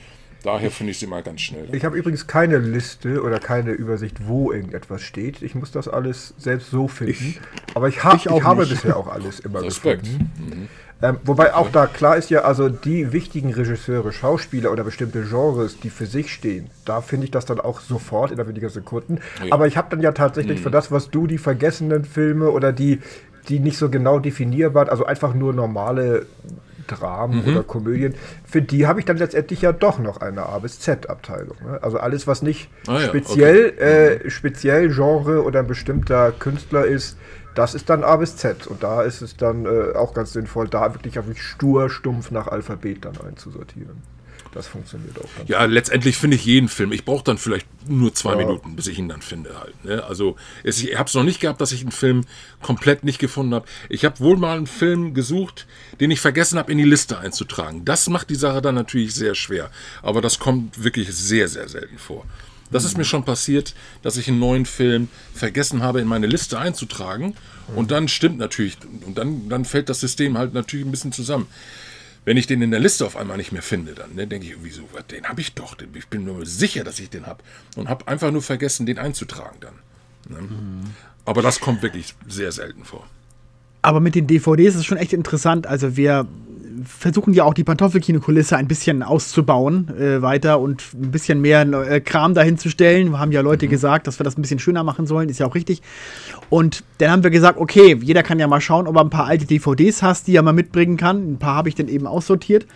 daher finde ich sie mal ganz schnell. Ich habe übrigens keine Liste oder keine Übersicht, wo irgendetwas steht. Ich muss das alles selbst so finden. Ich, Aber ich, hab, ich, ich habe bisher auch alles immer *laughs* Respekt. gefunden. Mhm. Ähm, wobei auch da klar ist ja, also die wichtigen Regisseure, Schauspieler oder bestimmte Genres, die für sich stehen, da finde ich das dann auch sofort in weniger Sekunden. Ja. Aber ich habe dann ja tatsächlich mhm. für das, was du die vergessenen Filme oder die, die nicht so genau definierbar, also einfach nur normale Dramen mhm. oder Komödien, für die habe ich dann letztendlich ja doch noch eine A bis Z-Abteilung. Ne? Also alles, was nicht ah, ja, speziell, okay. äh, speziell Genre oder ein bestimmter Künstler ist, das ist dann A bis Z und da ist es dann äh, auch ganz sinnvoll, da wirklich, wirklich stur, stumpf nach Alphabet dann einzusortieren. Das funktioniert auch. Ganz ja, gut. letztendlich finde ich jeden Film. Ich brauche dann vielleicht nur zwei ja. Minuten, bis ich ihn dann finde halt. Ne? Also es, ich habe es noch nicht gehabt, dass ich einen Film komplett nicht gefunden habe. Ich habe wohl mal einen Film gesucht, den ich vergessen habe, in die Liste einzutragen. Das macht die Sache dann natürlich sehr schwer. Aber das kommt wirklich sehr, sehr selten vor. Das ist mir schon passiert, dass ich einen neuen Film vergessen habe, in meine Liste einzutragen. Und dann stimmt natürlich, und dann, dann fällt das System halt natürlich ein bisschen zusammen. Wenn ich den in der Liste auf einmal nicht mehr finde, dann ne, denke ich, wieso, den habe ich doch, ich bin nur sicher, dass ich den habe. Und habe einfach nur vergessen, den einzutragen dann. Ne? Mhm. Aber das kommt wirklich sehr selten vor. Aber mit den DVDs ist es schon echt interessant. Also wir versuchen ja auch die Pantoffelkino-Kulisse ein bisschen auszubauen äh, weiter und ein bisschen mehr äh, Kram dahin zu stellen. Wir haben ja Leute mhm. gesagt, dass wir das ein bisschen schöner machen sollen, ist ja auch richtig. Und dann haben wir gesagt, okay, jeder kann ja mal schauen, ob er ein paar alte DVDs hast, die er mal mitbringen kann. Ein paar habe ich dann eben aussortiert.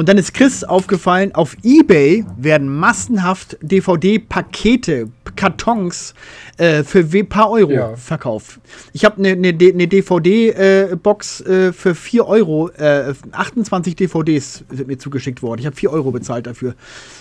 Und dann ist Chris aufgefallen, auf Ebay werden massenhaft DVD-Pakete, Kartons äh, für ein paar Euro ja. verkauft. Ich habe eine ne, ne, ne DVD-Box äh, äh, für 4 Euro, 28 äh, DVDs sind mir zugeschickt worden. Ich habe 4 Euro bezahlt dafür.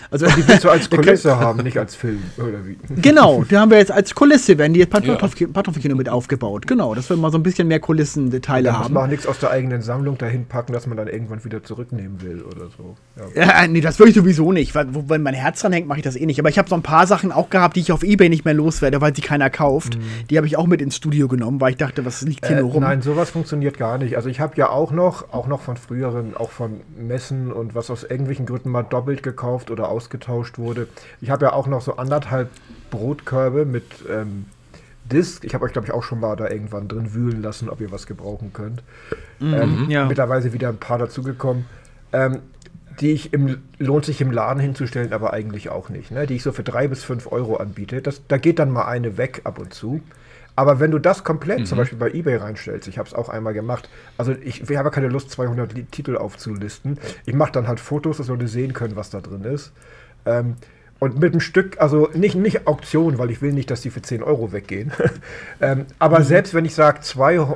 Also, die willst du als *laughs* Kulisse haben, nicht als Film, oder wie? *laughs* Genau, die haben wir jetzt als Kulisse, werden die jetzt Pantoffelkino ja. mit aufgebaut. Genau, dass wir mal so ein bisschen mehr Kulissenteile haben. Das macht nichts aus der eigenen Sammlung dahin packen, dass man dann irgendwann wieder zurücknehmen will oder so. Ja, ja nee, das würde ich sowieso nicht. Weil, wenn mein Herz dran hängt, mache ich das eh nicht. Aber ich habe so ein paar Sachen auch gehabt, die ich auf Ebay nicht mehr loswerde, weil sie keiner kauft. Mhm. Die habe ich auch mit ins Studio genommen, weil ich dachte, was liegt hier äh, nur rum? Nein, sowas funktioniert gar nicht. Also ich habe ja auch noch, auch noch von früheren, auch von Messen und was aus irgendwelchen Gründen mal doppelt gekauft oder ausgetauscht wurde. Ich habe ja auch noch so anderthalb Brotkörbe mit ähm, Disk. Ich habe euch, glaube ich, auch schon mal da irgendwann drin wühlen lassen, ob ihr was gebrauchen könnt. Mhm, ähm, ja. Mittlerweile wieder ein paar dazugekommen. Ähm, die ich im, lohnt sich im Laden hinzustellen, aber eigentlich auch nicht. Ne? Die ich so für drei bis fünf Euro anbiete. Das, da geht dann mal eine weg ab und zu. Aber wenn du das komplett mhm. zum Beispiel bei eBay reinstellst, ich habe es auch einmal gemacht, also ich, ich habe keine Lust, 200 Titel aufzulisten. Ich mache dann halt Fotos, dass Leute sehen können, was da drin ist. Ähm, und mit einem Stück, also nicht, nicht Auktion, weil ich will nicht, dass die für 10 Euro weggehen. *laughs* ähm, aber mhm. selbst wenn ich sage,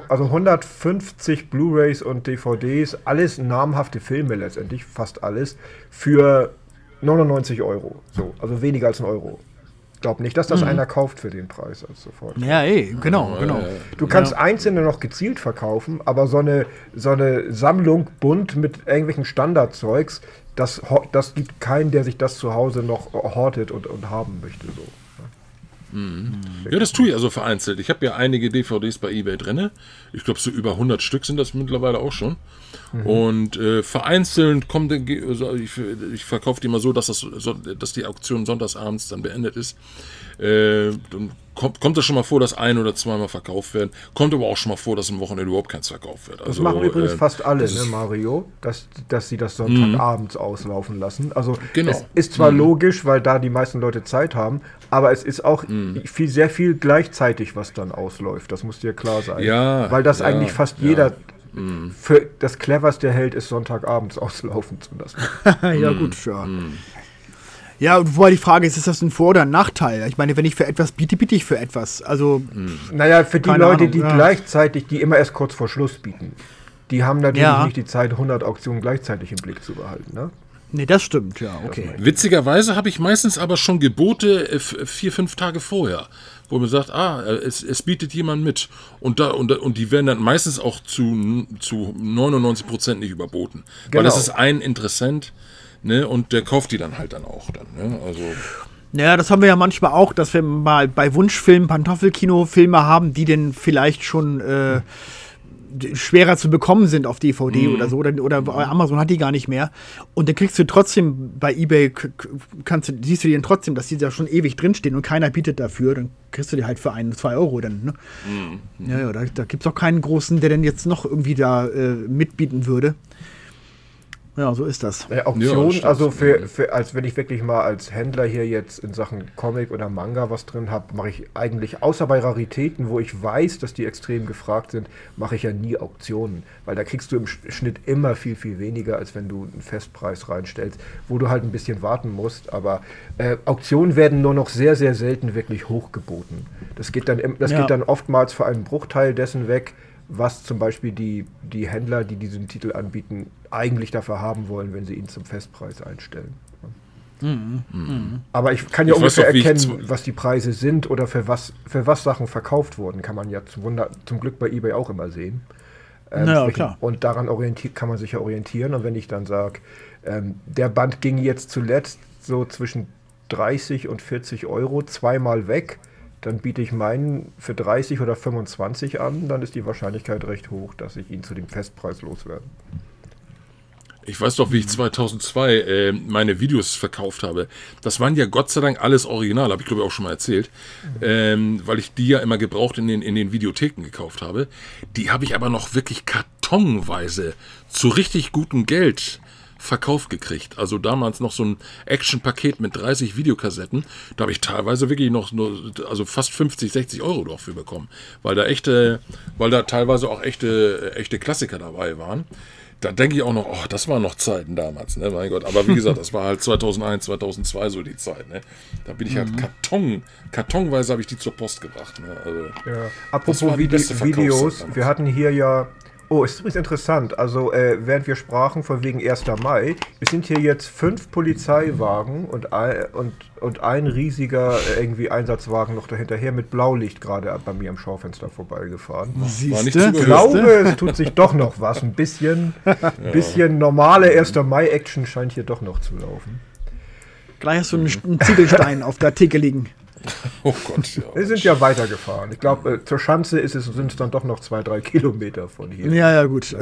also 150 Blu-rays und DVDs, alles namhafte Filme letztendlich, fast alles, für 99 Euro. So, also weniger als ein Euro. Ich glaube nicht, dass das mhm. einer kauft für den Preis als sofort. Ja, eh, genau, genau. Du kannst ja. einzelne noch gezielt verkaufen, aber so eine, so eine Sammlung bunt mit irgendwelchen Standardzeugs, das, das gibt keinen, der sich das zu Hause noch hortet und, und haben möchte. So. Mhm. Ja, das tue ich also vereinzelt. Ich habe ja einige DVDs bei eBay drin. Ich glaube, so über 100 Stück sind das mittlerweile auch schon. Mhm. Und äh, vereinzelt kommt, also ich, ich verkaufe die mal so dass, das, dass die Auktion sonntagsabends dann beendet ist. Äh, dann kommt, kommt es schon mal vor, dass ein oder zweimal verkauft werden. Kommt aber auch schon mal vor, dass am Wochenende überhaupt keins verkauft wird. Also, das machen übrigens äh, fast alle, ne, Mario, dass, dass sie das Sonntagabends auslaufen lassen. Also genau. es ist zwar mhm. logisch, weil da die meisten Leute Zeit haben, aber es ist auch mhm. viel, sehr viel gleichzeitig, was dann ausläuft. Das muss dir klar sein. Ja, weil das ja, eigentlich fast ja. jeder mhm. für das cleverste hält, ist Sonntagabends *laughs* auslaufen zu lassen. *laughs* ja, gut, ja. Ja, wobei die Frage ist, ist das ein Vor- oder ein Nachteil? Ich meine, wenn ich für etwas biete, biete ich für etwas. Also. Hm. Naja, für die Leute, Ahnung, die ja. gleichzeitig, die immer erst kurz vor Schluss bieten, die haben natürlich ja. nicht die Zeit, 100 Auktionen gleichzeitig im Blick zu behalten, ne? Nee, das stimmt, ja, okay. Witzigerweise habe ich meistens aber schon Gebote äh, vier, fünf Tage vorher, wo man sagt, ah, äh, es, es bietet jemand mit. Und, da, und, und die werden dann meistens auch zu, zu 99 Prozent nicht überboten. Genau. Weil das ist ein Interessent, Ne? Und der kauft die dann halt dann auch dann. Ne? Also. Ja, das haben wir ja manchmal auch, dass wir mal bei Wunschfilmen, Pantoffelkino-Filme haben, die denn vielleicht schon äh, schwerer zu bekommen sind auf DVD mm. oder so. Oder, oder Amazon hat die gar nicht mehr. Und dann kriegst du trotzdem bei Ebay, kannst du, siehst du die dann trotzdem, dass die da schon ewig drinstehen und keiner bietet dafür. Dann kriegst du die halt für ein, zwei Euro dann. Ne? Mm. Ja, ja, da, da gibt es auch keinen großen, der denn jetzt noch irgendwie da äh, mitbieten würde. Ja, so ist das. Äh, Auktion, ja, also für, für, als wenn ich wirklich mal als Händler hier jetzt in Sachen Comic oder Manga was drin habe, mache ich eigentlich, außer bei Raritäten, wo ich weiß, dass die extrem gefragt sind, mache ich ja nie Auktionen. Weil da kriegst du im Schnitt immer viel, viel weniger, als wenn du einen Festpreis reinstellst, wo du halt ein bisschen warten musst. Aber äh, Auktionen werden nur noch sehr, sehr selten wirklich hochgeboten. Das geht dann, das ja. geht dann oftmals für einen Bruchteil dessen weg, was zum Beispiel die, die Händler, die diesen Titel anbieten, eigentlich dafür haben wollen, wenn sie ihn zum Festpreis einstellen. Mhm. Mhm. Aber ich kann ja ich ungefähr doch, erkennen, was die Preise sind oder für was, für was Sachen verkauft wurden. Kann man ja zum, Wunder, zum Glück bei eBay auch immer sehen. Ähm, naja, klar. Und daran kann man sich ja orientieren. Und wenn ich dann sage, ähm, der Band ging jetzt zuletzt so zwischen 30 und 40 Euro zweimal weg, dann biete ich meinen für 30 oder 25 an, dann ist die Wahrscheinlichkeit recht hoch, dass ich ihn zu dem Festpreis loswerde. Ich weiß doch, wie ich 2002 äh, meine Videos verkauft habe. Das waren ja Gott sei Dank alles original, habe ich glaube ich auch schon mal erzählt, ähm, weil ich die ja immer gebraucht in den, in den Videotheken gekauft habe. Die habe ich aber noch wirklich kartonweise zu richtig gutem Geld verkauft gekriegt. Also damals noch so ein Action-Paket mit 30 Videokassetten. Da habe ich teilweise wirklich noch nur, also fast 50, 60 Euro dafür bekommen. Weil da echte, weil da teilweise auch echte, echte Klassiker dabei waren da denke ich auch noch, oh, das waren noch Zeiten damals, ne, mein Gott. Aber wie gesagt, das war halt 2001, 2002 so die Zeit, ne. Da bin ich halt mhm. Karton, kartonweise habe ich die zur Post gebracht, ne. Also, ja. Apropos Vide Videos, wir hatten hier ja Oh, ist übrigens interessant. Also, äh, während wir sprachen von wegen 1. Mai, es sind hier jetzt fünf Polizeiwagen und ein, und, und ein riesiger äh, irgendwie Einsatzwagen noch dahinterher mit Blaulicht gerade bei mir am Schaufenster vorbeigefahren. Siehst du? Ich glaube, es tut sich doch noch was. Ein bisschen, *laughs* ja. bisschen normale 1. Mai-Action scheint hier doch noch zu laufen. Gleich hast du einen, einen Ziegelstein auf der Theke liegen. *laughs* Oh Gott, ja. Wir sind ja weitergefahren. Ich glaube, äh, zur Schanze ist es, sind es dann doch noch zwei, drei Kilometer von hier. Ja, ja, gut.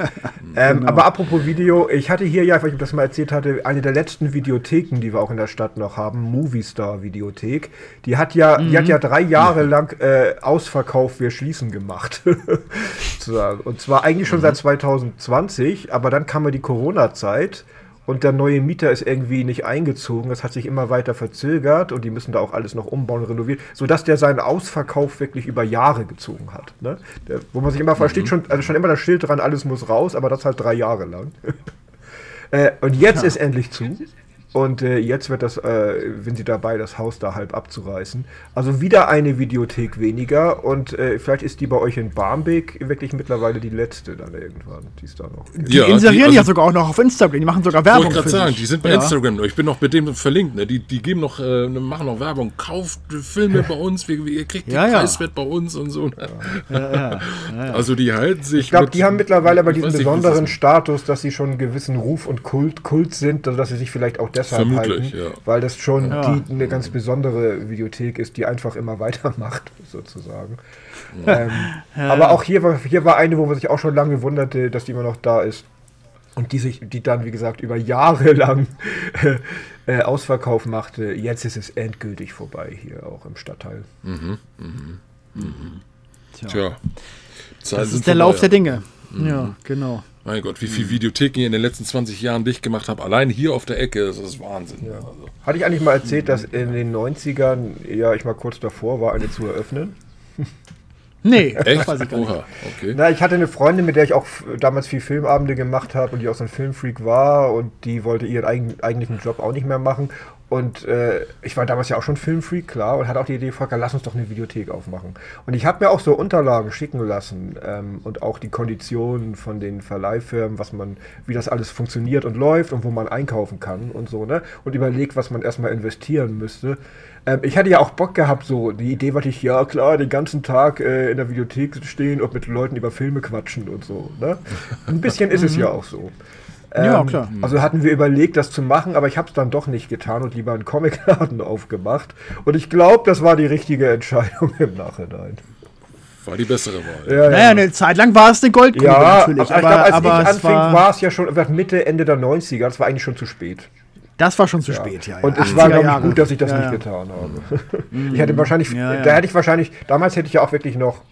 *laughs* ähm, genau. Aber apropos Video, ich hatte hier ja, weil ich das mal erzählt hatte, eine der letzten Videotheken, die wir auch in der Stadt noch haben, Movistar Videothek. Die hat ja, mhm. die hat ja drei Jahre lang äh, Ausverkauf, wir schließen gemacht. *laughs* Und zwar eigentlich schon mhm. seit 2020, aber dann kam ja die Corona-Zeit und der neue Mieter ist irgendwie nicht eingezogen. Das hat sich immer weiter verzögert und die müssen da auch alles noch umbauen, renovieren, sodass der seinen Ausverkauf wirklich über Jahre gezogen hat. Ne? Der, wo man sich immer versteht, mhm. schon, also schon immer das Schild dran, alles muss raus, aber das halt drei Jahre lang. *laughs* äh, und jetzt ja. ist endlich zu. Und äh, jetzt wird das, äh, sind sie dabei, das Haus da halb abzureißen. Also wieder eine Videothek weniger und äh, vielleicht ist die bei euch in Barmbek wirklich mittlerweile die letzte dann irgendwann, die es da noch. Die ja, inserieren die, also, ja sogar auch noch auf Instagram, die machen sogar Werbung. Ich wollte gerade sagen, die sind bei ja. Instagram, ich bin noch mit dem verlinkt, ne? die, die geben noch, äh, machen noch Werbung, kauft Filme *laughs* bei uns, wie, ihr kriegt den ja, Preiswert bei uns und so. Ne? *laughs* Also die halten sich. Ich glaube, die haben mittlerweile aber diesen besonderen Status, dass sie schon einen gewissen Ruf und Kult, Kult sind, also dass sie sich vielleicht auch deshalb Vermutlich, halten, ja. weil das schon ja. die, eine ganz besondere Videothek ist, die einfach immer *laughs* weitermacht, sozusagen. Ja. Ähm, *laughs* aber auch hier war, hier war eine, wo man sich auch schon lange wunderte, dass die immer noch da ist. Und die sich, die dann, wie gesagt, über Jahre *laughs* lang äh, Ausverkauf machte. Jetzt ist es endgültig vorbei hier auch im Stadtteil. Mhm, mhm, mhm. Tja. Tja. Das ist der Lauf der Dinge. Mhm. Ja, genau. Mein Gott, wie viele Videotheken ich in den letzten 20 Jahren dicht gemacht habe. Allein hier auf der Ecke, das ist Wahnsinn. Ja. Also. Hatte ich eigentlich mal erzählt, dass in den 90ern, ja, ich mal kurz davor war, eine zu eröffnen? Nee, echt? Weiß ich Oha, okay. Na, ich hatte eine Freundin, mit der ich auch damals viel Filmabende gemacht habe und die auch so ein Filmfreak war und die wollte ihren eigentlichen Job auch nicht mehr machen. Und äh, ich war damals ja auch schon Filmfreak, klar, und hatte auch die Idee, Volker, lass uns doch eine Videothek aufmachen. Und ich habe mir auch so Unterlagen schicken lassen ähm, und auch die Konditionen von den Verleihfirmen, was man, wie das alles funktioniert und läuft und wo man einkaufen kann und so, ne? Und überlegt, was man erstmal investieren müsste. Ähm, ich hatte ja auch Bock gehabt, so die Idee war ich, ja klar, den ganzen Tag äh, in der Videothek stehen und mit Leuten über Filme quatschen und so, ne? Ein bisschen ist es ja auch so. Ähm, ja, klar. Also hatten wir überlegt, das zu machen, aber ich habe es dann doch nicht getan und lieber einen Comicladen *laughs* aufgemacht. Und ich glaube, das war die richtige Entscheidung *laughs* im Nachhinein. War die bessere Wahl. Ja, naja, ja. eine Zeit lang war es eine Goldgrube ja, natürlich. Aber, aber, ich glaube, als ich anfing, war, war es ja schon Mitte, Ende der 90er. Das war eigentlich schon zu spät. Das war schon zu ja. spät, ja. Und es war, glaube ich, gut, dass ich das nicht getan habe. ich hätte wahrscheinlich, da hätte ich wahrscheinlich, damals hätte ich ja auch wirklich noch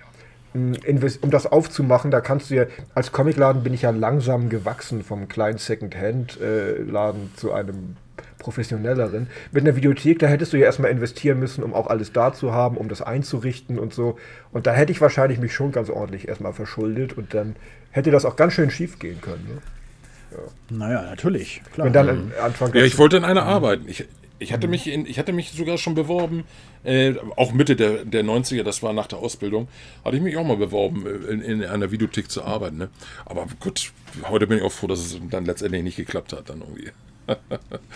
um das aufzumachen, da kannst du ja, als Comicladen bin ich ja langsam gewachsen vom kleinen Second-Hand-Laden zu einem professionelleren. Mit einer Videothek, da hättest du ja erstmal investieren müssen, um auch alles da zu haben, um das einzurichten und so. Und da hätte ich wahrscheinlich mich schon ganz ordentlich erstmal verschuldet und dann hätte das auch ganz schön schief gehen können. Ne? Ja. Naja, natürlich. Klar. Wenn dann mhm. Anfang ja, ich wollte in einer arbeiten. Ich, Ich hatte, mhm. mich in, ich hatte mich sogar schon beworben, äh, auch Mitte der, der 90er, das war nach der Ausbildung, hatte ich mich auch mal beworben, äh, in, in einer Videothek zu arbeiten. Ne? Aber gut, heute bin ich auch froh, dass es dann letztendlich nicht geklappt hat, dann irgendwie. *laughs*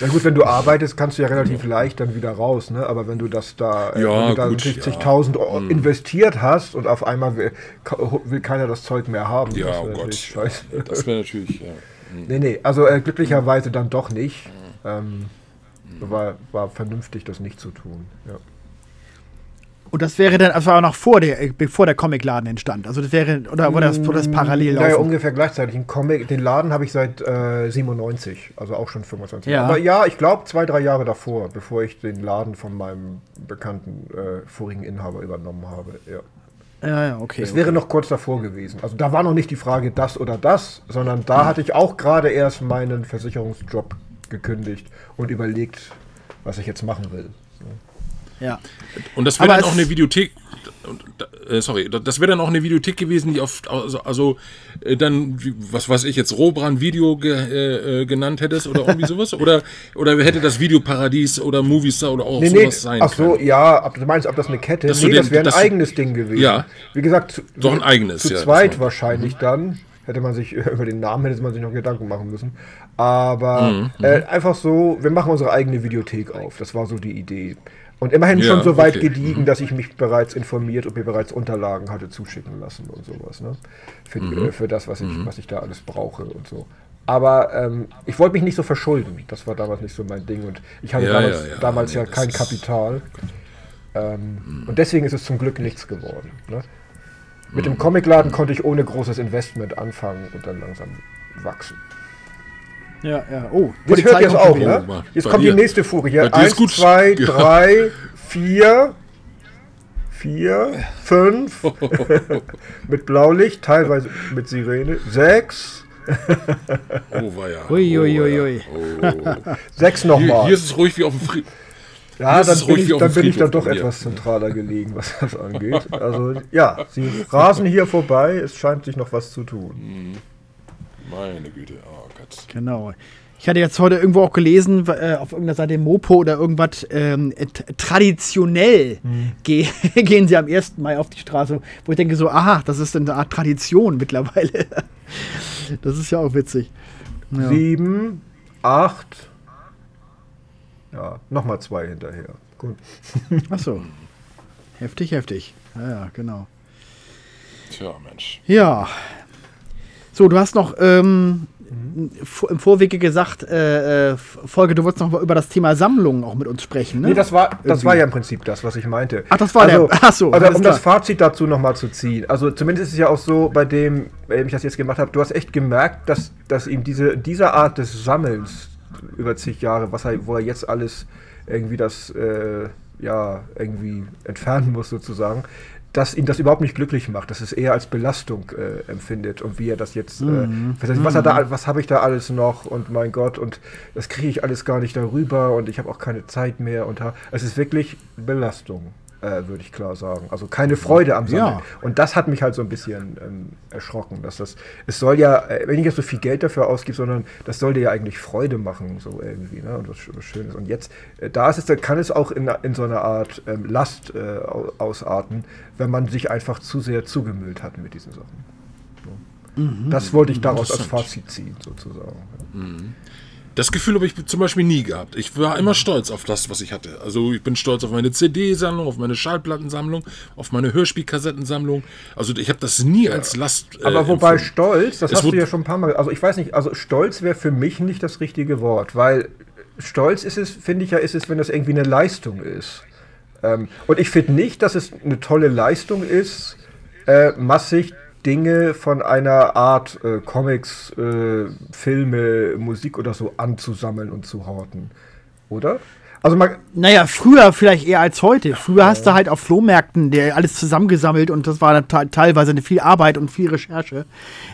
Ja gut, wenn du arbeitest, kannst du ja relativ leicht dann wieder raus, ne? Aber wenn du das da, äh, ja, wenn du da 60.000 ja. Mhm. investiert hast und auf einmal will, will, keiner das Zeug mehr haben. Ja, oh Gott. Scheiße. Das wäre natürlich, ja. Mhm. Nee, nee, also äh, glücklicherweise dann doch nicht. Ähm, war, war vernünftig, das nicht zu tun. Ja. Und das wäre dann, also auch noch vor der, bevor der Comicladen entstand. Also das wäre, oder wurde das, das parallel Naja, ungefähr gleichzeitig. Ein Comic, den Laden habe ich seit äh, 97, also auch schon 25 ja. Jahre. Aber ja, ich glaube zwei, drei Jahre davor, bevor ich den Laden von meinem bekannten äh, vorigen Inhaber übernommen habe. Ja. Ja, ja, okay. Es okay. wäre noch kurz davor gewesen. Also da war noch nicht die Frage das oder das, sondern da mhm. hatte ich auch gerade erst meinen Versicherungsjob gekündigt und überlegt, was ich jetzt machen will. Ja. Und das wäre dann auch eine Videothek. Äh, sorry, das wäre dann auch eine Videothek gewesen, die auf, also, also äh, dann, was weiß ich jetzt, Rohbrand Video ge, äh, äh, genannt hättest oder irgendwie sowas? *laughs* Oder, oder hätte das Videoparadies oder Moviestar oder auch nee, sowas nee, sein ach so, können? ja, du meinst, ob das eine Kette ist? Nee, den, das wäre ein das, eigenes Ding gewesen. Ja. Wie gesagt, doch ein eigenes. Zu ja, zweit wahrscheinlich mhm. dann hätte man sich *laughs* über den Namen hätte man sich noch Gedanken machen müssen. Aber mhm, mhm. einfach so, wir machen unsere eigene Videothek auf. Das war so die Idee. Und immerhin ja, schon so weit okay. gediegen, mhm. dass ich mich bereits informiert und mir bereits Unterlagen hatte zuschicken lassen und sowas. Ne? Für, mhm. äh, für das, was ich, mhm. was ich da alles brauche und so. Aber ähm, ich wollte mich nicht so verschulden. Das war damals nicht so mein Ding. Und ich hatte ja, damals, ja, damals nee, ja kein Kapital. Ähm, mhm. Und deswegen ist es zum Glück nichts geworden. Ne? Mit dem Comicladen konnte ich ohne großes Investment anfangen und dann langsam wachsen. Ja, ja. Oh, jetzt hört ihr es auch, ne? Jetzt kommt dir. die nächste Furie hier. Eins, zwei, *laughs* drei, vier, vier, fünf. *laughs* mit Blaulicht, teilweise mit Sirene. Sechs. oh, war ja. Ui, ui, ui, ui. Oh. Sechs nochmal. Hier, hier ist es ruhig wie auf dem Friedhof. Ja, dann, bin ich, dann bin ich dann doch etwas zentraler gelegen, was das *laughs* angeht. Also ja, sie rasen hier vorbei, es scheint sich noch was zu tun. Mhm. Meine Güte, oh Gott. Genau. Ich hatte jetzt heute irgendwo auch gelesen, äh, auf irgendeiner Seite Mopo oder irgendwas, ähm, traditionell mhm. ge *laughs* gehen sie am 1. Mai auf die Straße, wo ich denke so, aha, das ist eine Art Tradition mittlerweile. *laughs* das ist ja auch witzig. Ja. Sieben, acht, ja, nochmal zwei hinterher. Gut. *laughs* Achso. Heftig, heftig. Ja, ja, genau. Tja, Mensch. Ja. So, du hast noch ähm, mhm. im Vorwege gesagt, äh, äh, Folge, du wolltest noch über das Thema Sammlungen auch mit uns sprechen, ne? Nee, das war, das war ja im Prinzip das, was ich meinte. Ach, das war also, der. Achso. Also, um klar. das Fazit dazu nochmal zu ziehen. Also, zumindest ist es ja auch so, bei dem, wenn ich das jetzt gemacht habe, du hast echt gemerkt, dass, dass ihm diese, diese Art des Sammelns über zig Jahre, was er, wo er jetzt alles irgendwie das, äh, ja, irgendwie entfernen muss sozusagen, dass ihn das überhaupt nicht glücklich macht, dass es eher als Belastung äh, empfindet und wie er das jetzt, äh, äh, was, mhm. was habe ich da alles noch und mein Gott und das kriege ich alles gar nicht darüber und ich habe auch keine Zeit mehr und es ist wirklich Belastung äh, würde ich klar sagen. Also keine Freude am Sammeln. Ja. Und das hat mich halt so ein bisschen ähm, erschrocken, dass das, es soll ja, äh, wenn ich jetzt so viel Geld dafür ausgebe, sondern das soll dir ja eigentlich Freude machen, so irgendwie, ne? Und was, was Schönes. Und jetzt, äh, da ist es, kann es auch in, in so einer Art ähm, Last äh, ausarten, wenn man sich einfach zu sehr zugemüllt hat mit diesen Sachen. So. Mhm. Das wollte ich daraus als Fazit ziehen, sozusagen. Mhm. Das Gefühl habe ich zum Beispiel nie gehabt. Ich war immer stolz auf das, was ich hatte. Also ich bin stolz auf meine CD-Sammlung, auf meine Schallplattensammlung, auf meine Hörspielkassettensammlung. Also ich habe das nie als Last. Äh, Aber wobei empfunden. stolz, das es hast du ja schon ein paar Mal. Also ich weiß nicht, also stolz wäre für mich nicht das richtige Wort, weil stolz ist es, finde ich ja, ist es, wenn das irgendwie eine Leistung ist. Ähm, und ich finde nicht, dass es eine tolle Leistung ist, äh, massig Dinge von einer Art äh, Comics, äh, Filme, Musik oder so anzusammeln und zu horten. Oder? Also man naja, früher vielleicht eher als heute. Früher ja. hast du halt auf Flohmärkten der alles zusammengesammelt und das war dann teilweise eine viel Arbeit und viel Recherche.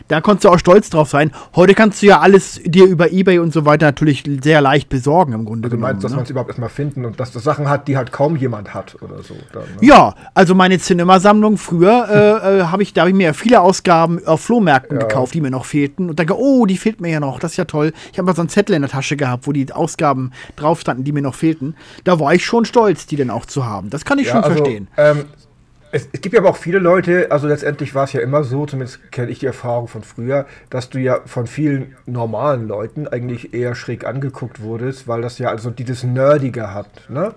Da konntest du auch stolz drauf sein. Heute kannst du ja alles dir über Ebay und so weiter natürlich sehr leicht besorgen im Grunde also genommen. Du meinst, dass ne? man es überhaupt erstmal finden und dass das Sachen hat, die halt kaum jemand hat oder so. Dann, ne? Ja, also meine Cinema-Sammlung früher äh, äh, habe ich, da habe ich mir viele Ausgaben auf Flohmärkten ja. gekauft, die mir noch fehlten und denke, oh, die fehlt mir ja noch, das ist ja toll. Ich habe mal so einen Zettel in der Tasche gehabt, wo die Ausgaben drauf standen, die mir noch fehlten vertreten. Da war ich schon stolz, die dann auch zu haben. Das kann ich ja, schon also, verstehen. Ähm, es, es, gibt ja aber auch viele Leute, also letztendlich war es ja immer so, zumindest kenne ich die Erfahrung von früher, dass du ja von vielen normalen Leuten eigentlich eher schräg angeguckt wurdest, weil das ja also dieses Nerdige hat, ne?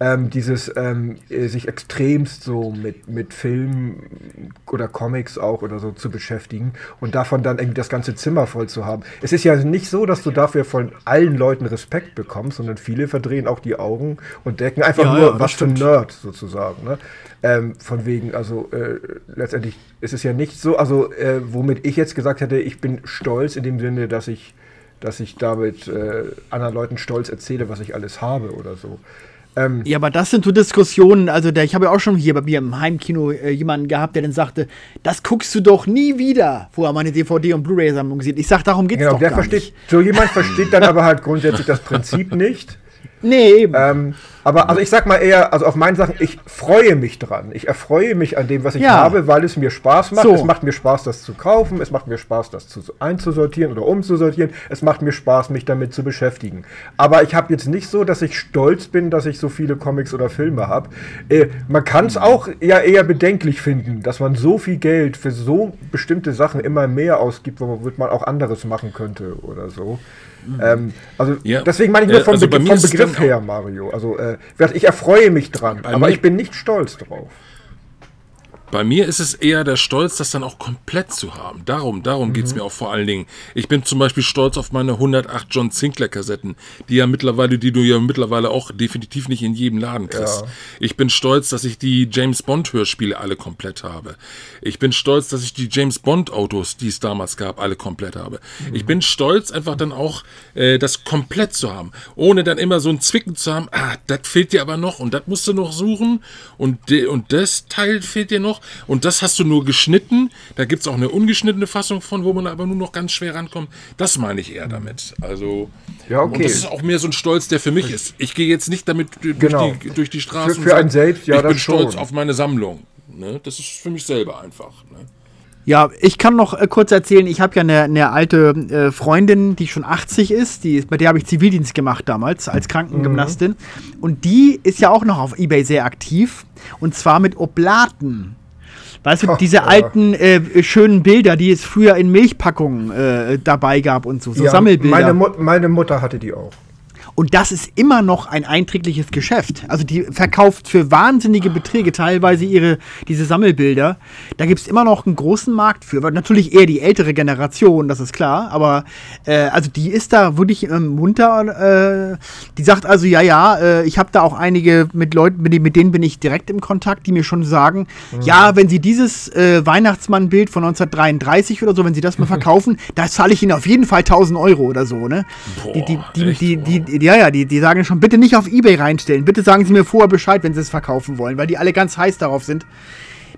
Ähm, dieses ähm, äh, sich extremst so mit, mit Filmen oder Comics auch oder so zu beschäftigen und davon dann irgendwie das ganze Zimmer voll zu haben. Es ist ja nicht so, dass du dafür von allen Leuten Respekt bekommst, sondern viele verdrehen auch die Augen und decken einfach ja, nur, ja, was für ein Nerd sozusagen. Ne? Ähm, von wegen, also äh, letztendlich ist es ja nicht so, also äh, womit ich jetzt gesagt hätte, ich bin stolz in dem Sinne, dass ich dass ich damit äh, anderen Leuten stolz erzähle, was ich alles habe oder so. Ähm, ja, aber das sind so Diskussionen. Also, der, ich habe ja auch schon hier bei mir im Heimkino äh, jemanden gehabt, der dann sagte: Das guckst du doch nie wieder, wo er meine DVD- und Blu-ray-Sammlung sieht. Ich sage, darum geht's genau, doch der gar versteht, nicht. So jemand versteht dann *laughs* aber halt grundsätzlich das Prinzip nicht. Nee, eben. Ähm, aber also ich sag mal eher, also auf meinen Sachen, ich freue mich dran. Ich erfreue mich an dem, was ich ja. habe, weil es mir Spaß macht. So. Es macht mir Spaß, das zu kaufen. Es macht mir Spaß, das zu, einzusortieren oder umzusortieren. Es macht mir Spaß, mich damit zu beschäftigen. Aber ich habe jetzt nicht so, dass ich stolz bin, dass ich so viele Comics oder Filme habe. Äh, man kann es auch ja eher bedenklich finden, dass man so viel Geld für so bestimmte Sachen immer mehr ausgibt, womit man auch anderes machen könnte oder so. Mhm. Ähm, also ja. deswegen meine ich nur vom, also Be vom Begriff her, Mario. Also äh, ich erfreue mich dran, aber ich bin nicht stolz drauf. Bei mir ist es eher der Stolz, das dann auch komplett zu haben. Darum, darum mhm. geht es mir auch vor allen Dingen. Ich bin zum Beispiel stolz auf meine 108 John Sinclair Kassetten, die ja mittlerweile, die du ja mittlerweile auch definitiv nicht in jedem Laden kriegst. Ja. Ich bin stolz, dass ich die James Bond Hörspiele alle komplett habe. Ich bin stolz, dass ich die James Bond Autos, die es damals gab, alle komplett habe. Mhm. Ich bin stolz, einfach dann auch äh, das komplett zu haben, ohne dann immer so ein Zwicken zu haben. Ah, das fehlt dir aber noch und das musst du noch suchen und und das Teil fehlt dir noch und das hast du nur geschnitten. Da gibt es auch eine ungeschnittene Fassung von, wo man aber nur noch ganz schwer rankommt. Das meine ich eher damit. Also, ja, okay. Und das ist auch mehr so ein Stolz, der für mich ist. Ich gehe jetzt nicht damit durch, genau. die, durch die Straßen. Für, für einen selbst, ja, Ich bin stolz auf meine Sammlung. Ne? Das ist für mich selber einfach. Ne? Ja, ich kann noch äh, kurz erzählen, ich habe ja eine, eine alte äh, Freundin, die schon 80 ist, die, bei der habe ich Zivildienst gemacht damals als Krankengymnastin. Mhm. Und die ist ja auch noch auf Ebay sehr aktiv. Und zwar mit Oblaten. Weißt du, diese alten äh, schönen Bilder, die es früher in Milchpackungen äh, dabei gab und so, so ja, Sammelbilder. Meine, Mu meine Mutter hatte die auch. Und das ist immer noch ein einträgliches Geschäft. Also die verkauft für wahnsinnige Beträge teilweise ihre, diese Sammelbilder. Da gibt es immer noch einen großen Markt für. Natürlich eher die ältere Generation, das ist klar. Aber äh, also die ist da wirklich ähm, munter. Äh, die sagt also, ja, ja, äh, ich habe da auch einige mit Leuten, mit, mit, denen bin ich direkt im Kontakt, die mir schon sagen, mhm. ja, wenn sie dieses äh, Weihnachtsmannbild von 1933 oder so, wenn sie das mal *laughs* verkaufen, da zahle ich ihnen auf jeden Fall 1000 Euro oder so, ne? Boah, die, die, die, die, die, die, ja, ja, die, die sagen schon, bitte nicht auf Ebay reinstellen. Bitte sagen Sie mir vorher Bescheid, wenn Sie es verkaufen wollen, weil die alle ganz heiß darauf sind.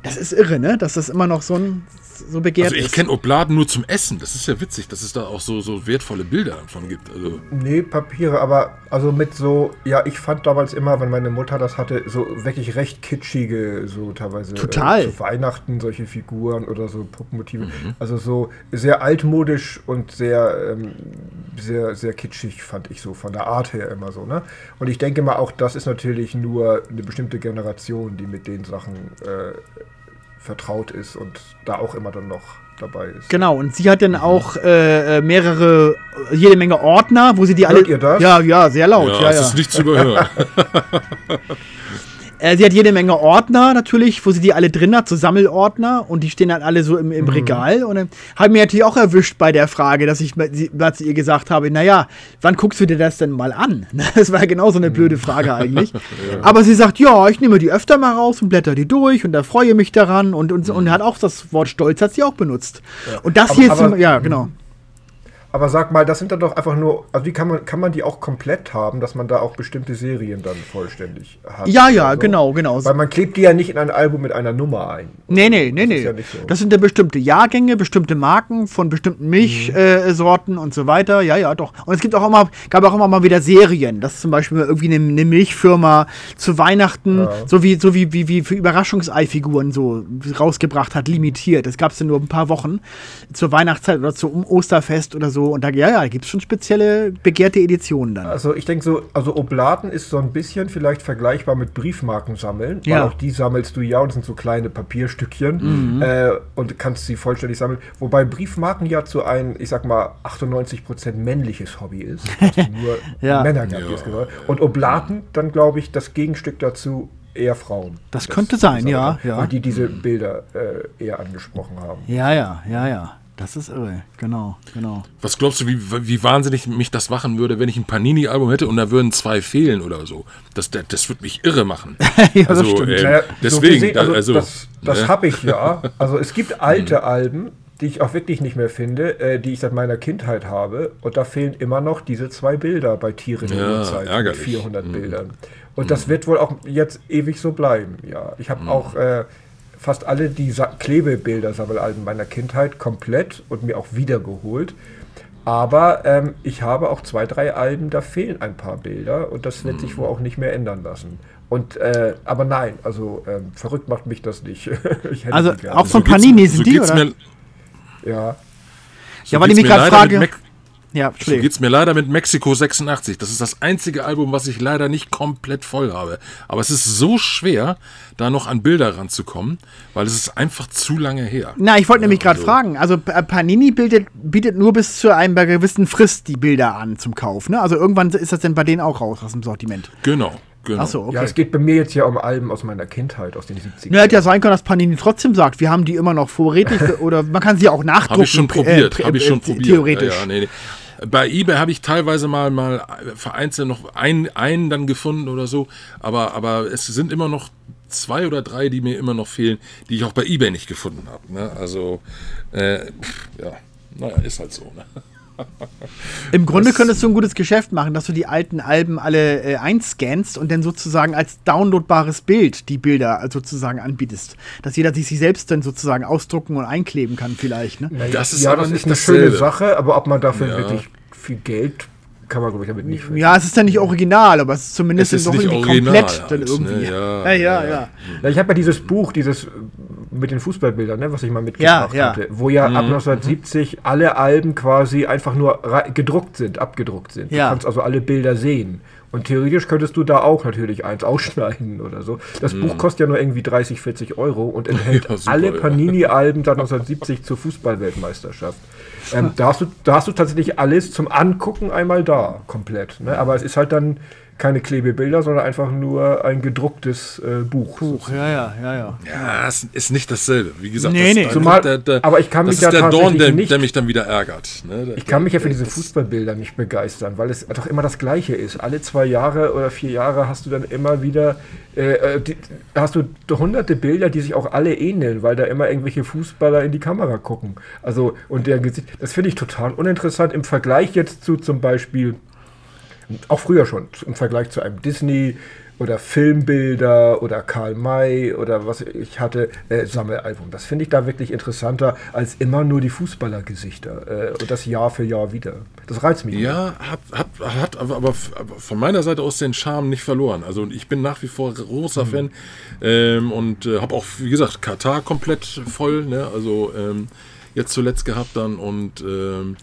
Das ist irre, ne? Dass das immer noch so ein so begehrt also ich kenne Obladen nur zum Essen. Das ist ja witzig, dass es da auch so, so wertvolle Bilder davon gibt. Also nee, Papiere, aber also mit so, ja, ich fand damals immer, wenn meine Mutter das hatte, so wirklich recht kitschige, so teilweise Total. Äh, zu Weihnachten solche Figuren oder so Puppenmotive. Mhm. Also so sehr altmodisch und sehr, ähm, sehr, sehr kitschig, fand ich so, von der Art her immer so, ne? Und ich denke mal, auch das ist natürlich nur eine bestimmte Generation, die mit den Sachen äh, vertraut ist und da auch immer dann noch dabei ist. Genau, und sie hat dann auch äh, äh mehrere, jede Menge Ordner, wo sie die Hört alle. Ihr das? Ja, ja, sehr laut. Ja, ja, das ja. ist nicht zu überhören. *laughs* *laughs* Äh, sie hat jede Menge Ordner natürlich, wo sie die alle drin hat, so Sammelordner und die stehen dann alle so im, im mhm. Regal. Und dann haben mir natürlich auch erwischt bei der Frage, dass ich zu ihr gesagt habe, naja, wann guckst du dir das denn mal an? *laughs* Das war genau so eine blöde Frage eigentlich. *laughs* ja. Aber sie sagt, ja, ich nehme die öfter mal raus und blätter die durch und da freue mich daran und, und, mhm. und hat auch das Wort Stolz hat sie auch benutzt. Ja. Und das aber, hier ist, aber, ja, genau. Aber sag mal, das sind dann doch einfach nur, also wie kann man, kann man die auch komplett haben, dass man da auch bestimmte Serien dann vollständig hat? Ja, ja, so? genau, genau. Weil man klebt die ja nicht in ein Album mit einer Nummer ein. Nee, nee, nee, nee. Ja so. Das sind ja bestimmte Jahrgänge, bestimmte Marken von bestimmten Milchsorten mhm. äh, und so weiter. Ja, ja, doch. Und es gibt auch immer, gab auch immer mal wieder Serien, dass zum Beispiel irgendwie eine, eine Milchfirma zu Weihnachten, ja. so wie, so wie, wie, wie für Überraschungseifiguren so rausgebracht hat, limitiert. Das gab es ja nur ein paar Wochen zur Weihnachtszeit oder zum Osterfest oder so so. Und da, ja, ja, gibt es schon spezielle begehrte Editionen dann. Also ich denke so, also Oblaten ist so ein bisschen vielleicht vergleichbar mit Briefmarken sammeln, ja. weil auch die sammelst du ja und das sind so kleine Papierstückchen mhm. äh, und kannst sie vollständig sammeln. Wobei Briefmarken ja zu ein, ich sag mal, 98% männliches Hobby ist. *laughs* Also nur ja. Männer gab ja. es Und Oblaten dann, glaube ich, das Gegenstück dazu eher Frauen. Das, das könnte sein, ja, ja. Die diese Bilder äh, eher angesprochen haben. Ja, ja, ja, ja. Das ist irre, genau, genau. Was glaubst du, wie, wie wahnsinnig mich das machen würde, wenn ich ein Panini-Album hätte und da würden zwei fehlen oder so? Das, das, das würde mich irre machen. *laughs* ja, also, das stimmt. Äh, deswegen, so gesehen, also, also, das, das ne? habe ich ja. *laughs* Also es gibt alte hm. Alben, die ich auch wirklich nicht mehr finde, äh, die ich seit meiner Kindheit habe. Und da fehlen immer noch diese zwei Bilder bei Tieren in der Zeit mit 400 mhm. Bildern. Und mhm. das wird wohl auch jetzt ewig so bleiben. Ja, ich habe mhm. auch äh, fast alle die Sa Klebebilder Sammelalben meiner Kindheit komplett und mir auch wiedergeholt. Aber ähm, ich habe auch zwei, drei Alben, da fehlen ein paar Bilder und das wird sich wohl mhm. auch nicht mehr ändern lassen. Und äh, aber nein, also ähm, verrückt macht mich das nicht. *laughs* also auch von Panini sind so die, oder? Mir, ja. So ja, weil ich mich gerade frage. Ja, so geht es mir leider mit Mexiko 86. Das ist das einzige Album, was ich leider nicht komplett voll habe. Aber es ist so schwer, da noch an Bilder ranzukommen, weil es ist einfach zu lange her. Na, ich wollte ja, nämlich gerade also. fragen. Also Panini bietet, bietet nur bis zu einem gewissen Frist die Bilder an zum Kauf. Ne? Also irgendwann ist das denn bei denen auch raus aus dem Sortiment. Genau. Genau. So, okay. Ja, es geht bei mir jetzt ja um Alben aus meiner Kindheit, aus den 70ern. Ja, hätte ja sein können, dass Panini trotzdem sagt, wir haben die immer noch vorrätig *laughs* oder man kann sie auch nachdrucken. Habe ich schon probiert, äh, habe ich schon äh, probiert. Theoretisch. Ja, ja, nee, nee. Bei eBay habe ich teilweise mal, mal vereinzelt noch einen, einen dann gefunden oder so, aber, aber es sind immer noch zwei oder drei, die mir immer noch fehlen, die ich auch bei eBay nicht gefunden habe. Ne? Also, äh, ja, naja, ist halt so. Ne? Im Grunde das könntest du ein gutes Geschäft machen, dass du die alten Alben alle äh, einscannst und dann sozusagen als downloadbares Bild die Bilder sozusagen anbietest. Dass jeder sich sie selbst dann sozusagen ausdrucken und einkleben kann, vielleicht. Ne? Das ist ja, das ist eine schöne Sache, aber ob man dafür ja. wirklich viel Geld kann man, glaube ich, damit nicht verstehen. Ja, es ist ja nicht original, aber es ist zumindest es ist doch irgendwie original, komplett dann halt, ne? irgendwie. Ne? Ja, ja, ja, ja. ja. Ich habe ja dieses Buch, dieses mit den Fußballbildern, ne, was ich mal mitgebracht ja, hatte, wo ja mhm. ab 1970 alle Alben quasi einfach nur gedruckt sind, abgedruckt sind. Du kannst also alle Bilder sehen. Und theoretisch könntest du da auch natürlich eins *laughs* ausschneiden oder so. Das mm. Buch kostet ja nur irgendwie 30, 40 Euro und enthält *laughs* ja, super, alle Panini-Alben ja. 1970 zur Fußballweltmeisterschaft. Ähm, da, hast du, da hast du tatsächlich alles zum Angucken einmal da, komplett. Ne? Aber es ist halt dann keine Klebebilder, sondern einfach nur ein gedrucktes äh, Buch. Buch, ja, ja, ja, ja. Ja, es ist nicht dasselbe. Wie gesagt, nee, das, nee. Zumal, der, der, aber ich kann mich ist ja der Dorn, der, nicht, der mich dann wieder ärgert. Ne? Der, ich kann mich ja für diese Fußballbilder nicht begeistern, weil es doch immer das Gleiche ist. Alle zwei Jahre oder vier Jahre hast du dann immer wieder, äh, äh die, hast du hunderte Bilder, die sich auch alle ähneln, weil da immer irgendwelche Fußballer in die Kamera gucken. Also, und der Gesicht, das finde ich total uninteressant im Vergleich jetzt zu zum Beispiel auch früher schon, im Vergleich zu einem Disney oder Filmbilder oder Karl May oder was ich hatte, äh, Sammelalbum. Das finde ich da wirklich interessanter als immer nur die Fußballergesichter äh, und das Jahr für Jahr wieder. Das reizt mich. Ja, hat, hat, hat aber, aber, von meiner Seite aus den Charme nicht verloren. Also ich bin nach wie vor großer mhm. Fan ähm, und äh, habe auch, wie gesagt, Katar komplett voll. Ne? Also ähm, jetzt zuletzt gehabt dann und ähm,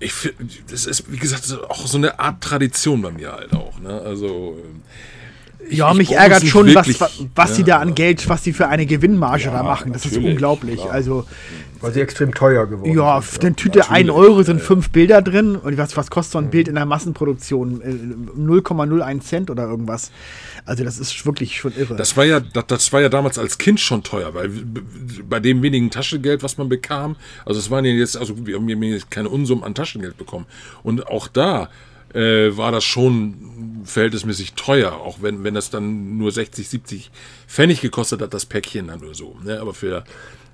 ich finde, das ist, wie gesagt, auch so eine Art Tradition bei mir halt auch. Ne? Also. Ich, ja, mich ärgert schon, wirklich, was, was ja, sie da an Geld, was sie für eine Gewinnmarge ja, da machen. Das ist unglaublich. Klar. Also, Weil sie extrem teuer geworden ja, sind. Ja, eine Tüte 1 Euro sind fünf Bilder drin. Und was, was kostet so ein Bild in der Massenproduktion? 0,01 äh, Cent oder irgendwas. Also das ist wirklich schon irre. Das war ja, das, das, war ja damals als Kind schon teuer, weil bei dem wenigen Taschengeld, was man bekam, also es waren ja jetzt, also wir haben jetzt keine Unsummen an Taschengeld bekommen. Und auch da äh, war das schon verhältnismäßig teuer, auch wenn, wenn das dann nur 60, 70 Pfennig gekostet hat, das Päckchen dann oder so. Ne? Aber für,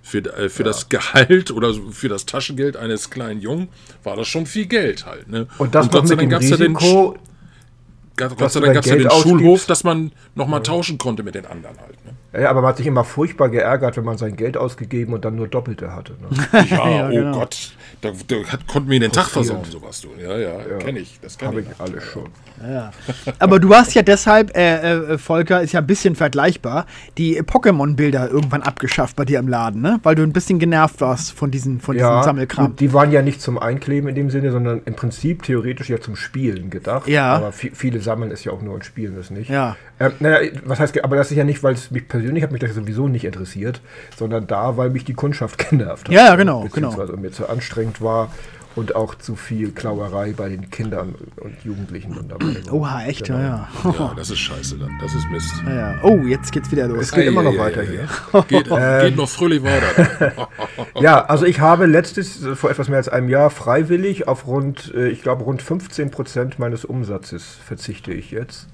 für, äh, für ja. das Gehalt oder für das Taschengeld eines kleinen Jungen war das schon viel Geld halt. Ne? Und das Und Gott sei Dank gab es ja den Gott sei Dank gab es ja den Schulhof, dass man nochmal tauschen konnte mit den anderen halt. Ne? Ja, aber man hat sich immer furchtbar geärgert, wenn man sein Geld ausgegeben und dann nur Doppelte hatte. Ne? *laughs* ja, ja, oh genau. Gott, da, da hat, konnten wir den Tag versauen, sowas du. Ja, ja, ja. kenne ich. Das habe ich alles schon. Ja. Aber du hast ja deshalb, äh, äh, Volker, ist ja ein bisschen vergleichbar, die Pokémon-Bilder irgendwann abgeschafft bei dir im Laden, ne? Weil du ein bisschen genervt warst von diesen, von ja, diesem Sammelkram. Die waren ja nicht zum Einkleben in dem Sinne, sondern im Prinzip theoretisch ja zum Spielen gedacht. Ja. Aber viele sammeln es ja auch nur und spielen es nicht. Ja. Ähm, naja, was heißt, aber das ist ja nicht, weil es mich persönlich hat mich das sowieso nicht interessiert, sondern da, weil mich die Kundschaft *laughs* genervt hat. Ja, genau, genau. Beziehungsweise mir zu anstrengend war und auch zu viel Klauerei bei den Kindern und Jugendlichen. Und Oha, echt, genau. ja, ja. Ja, das ist scheiße dann. Das ist Mist. Ja, ja. Oh, jetzt geht's wieder los. Es geht ei, immer noch ei, weiter ei, hier. Geht, *laughs* ähm, geht noch fröhlich weiter. *laughs* ja, also ich habe letztes, vor etwas mehr als einem Jahr, freiwillig auf rund, äh, ich glaube, rund 15 Prozent meines Umsatzes verzichte ich jetzt.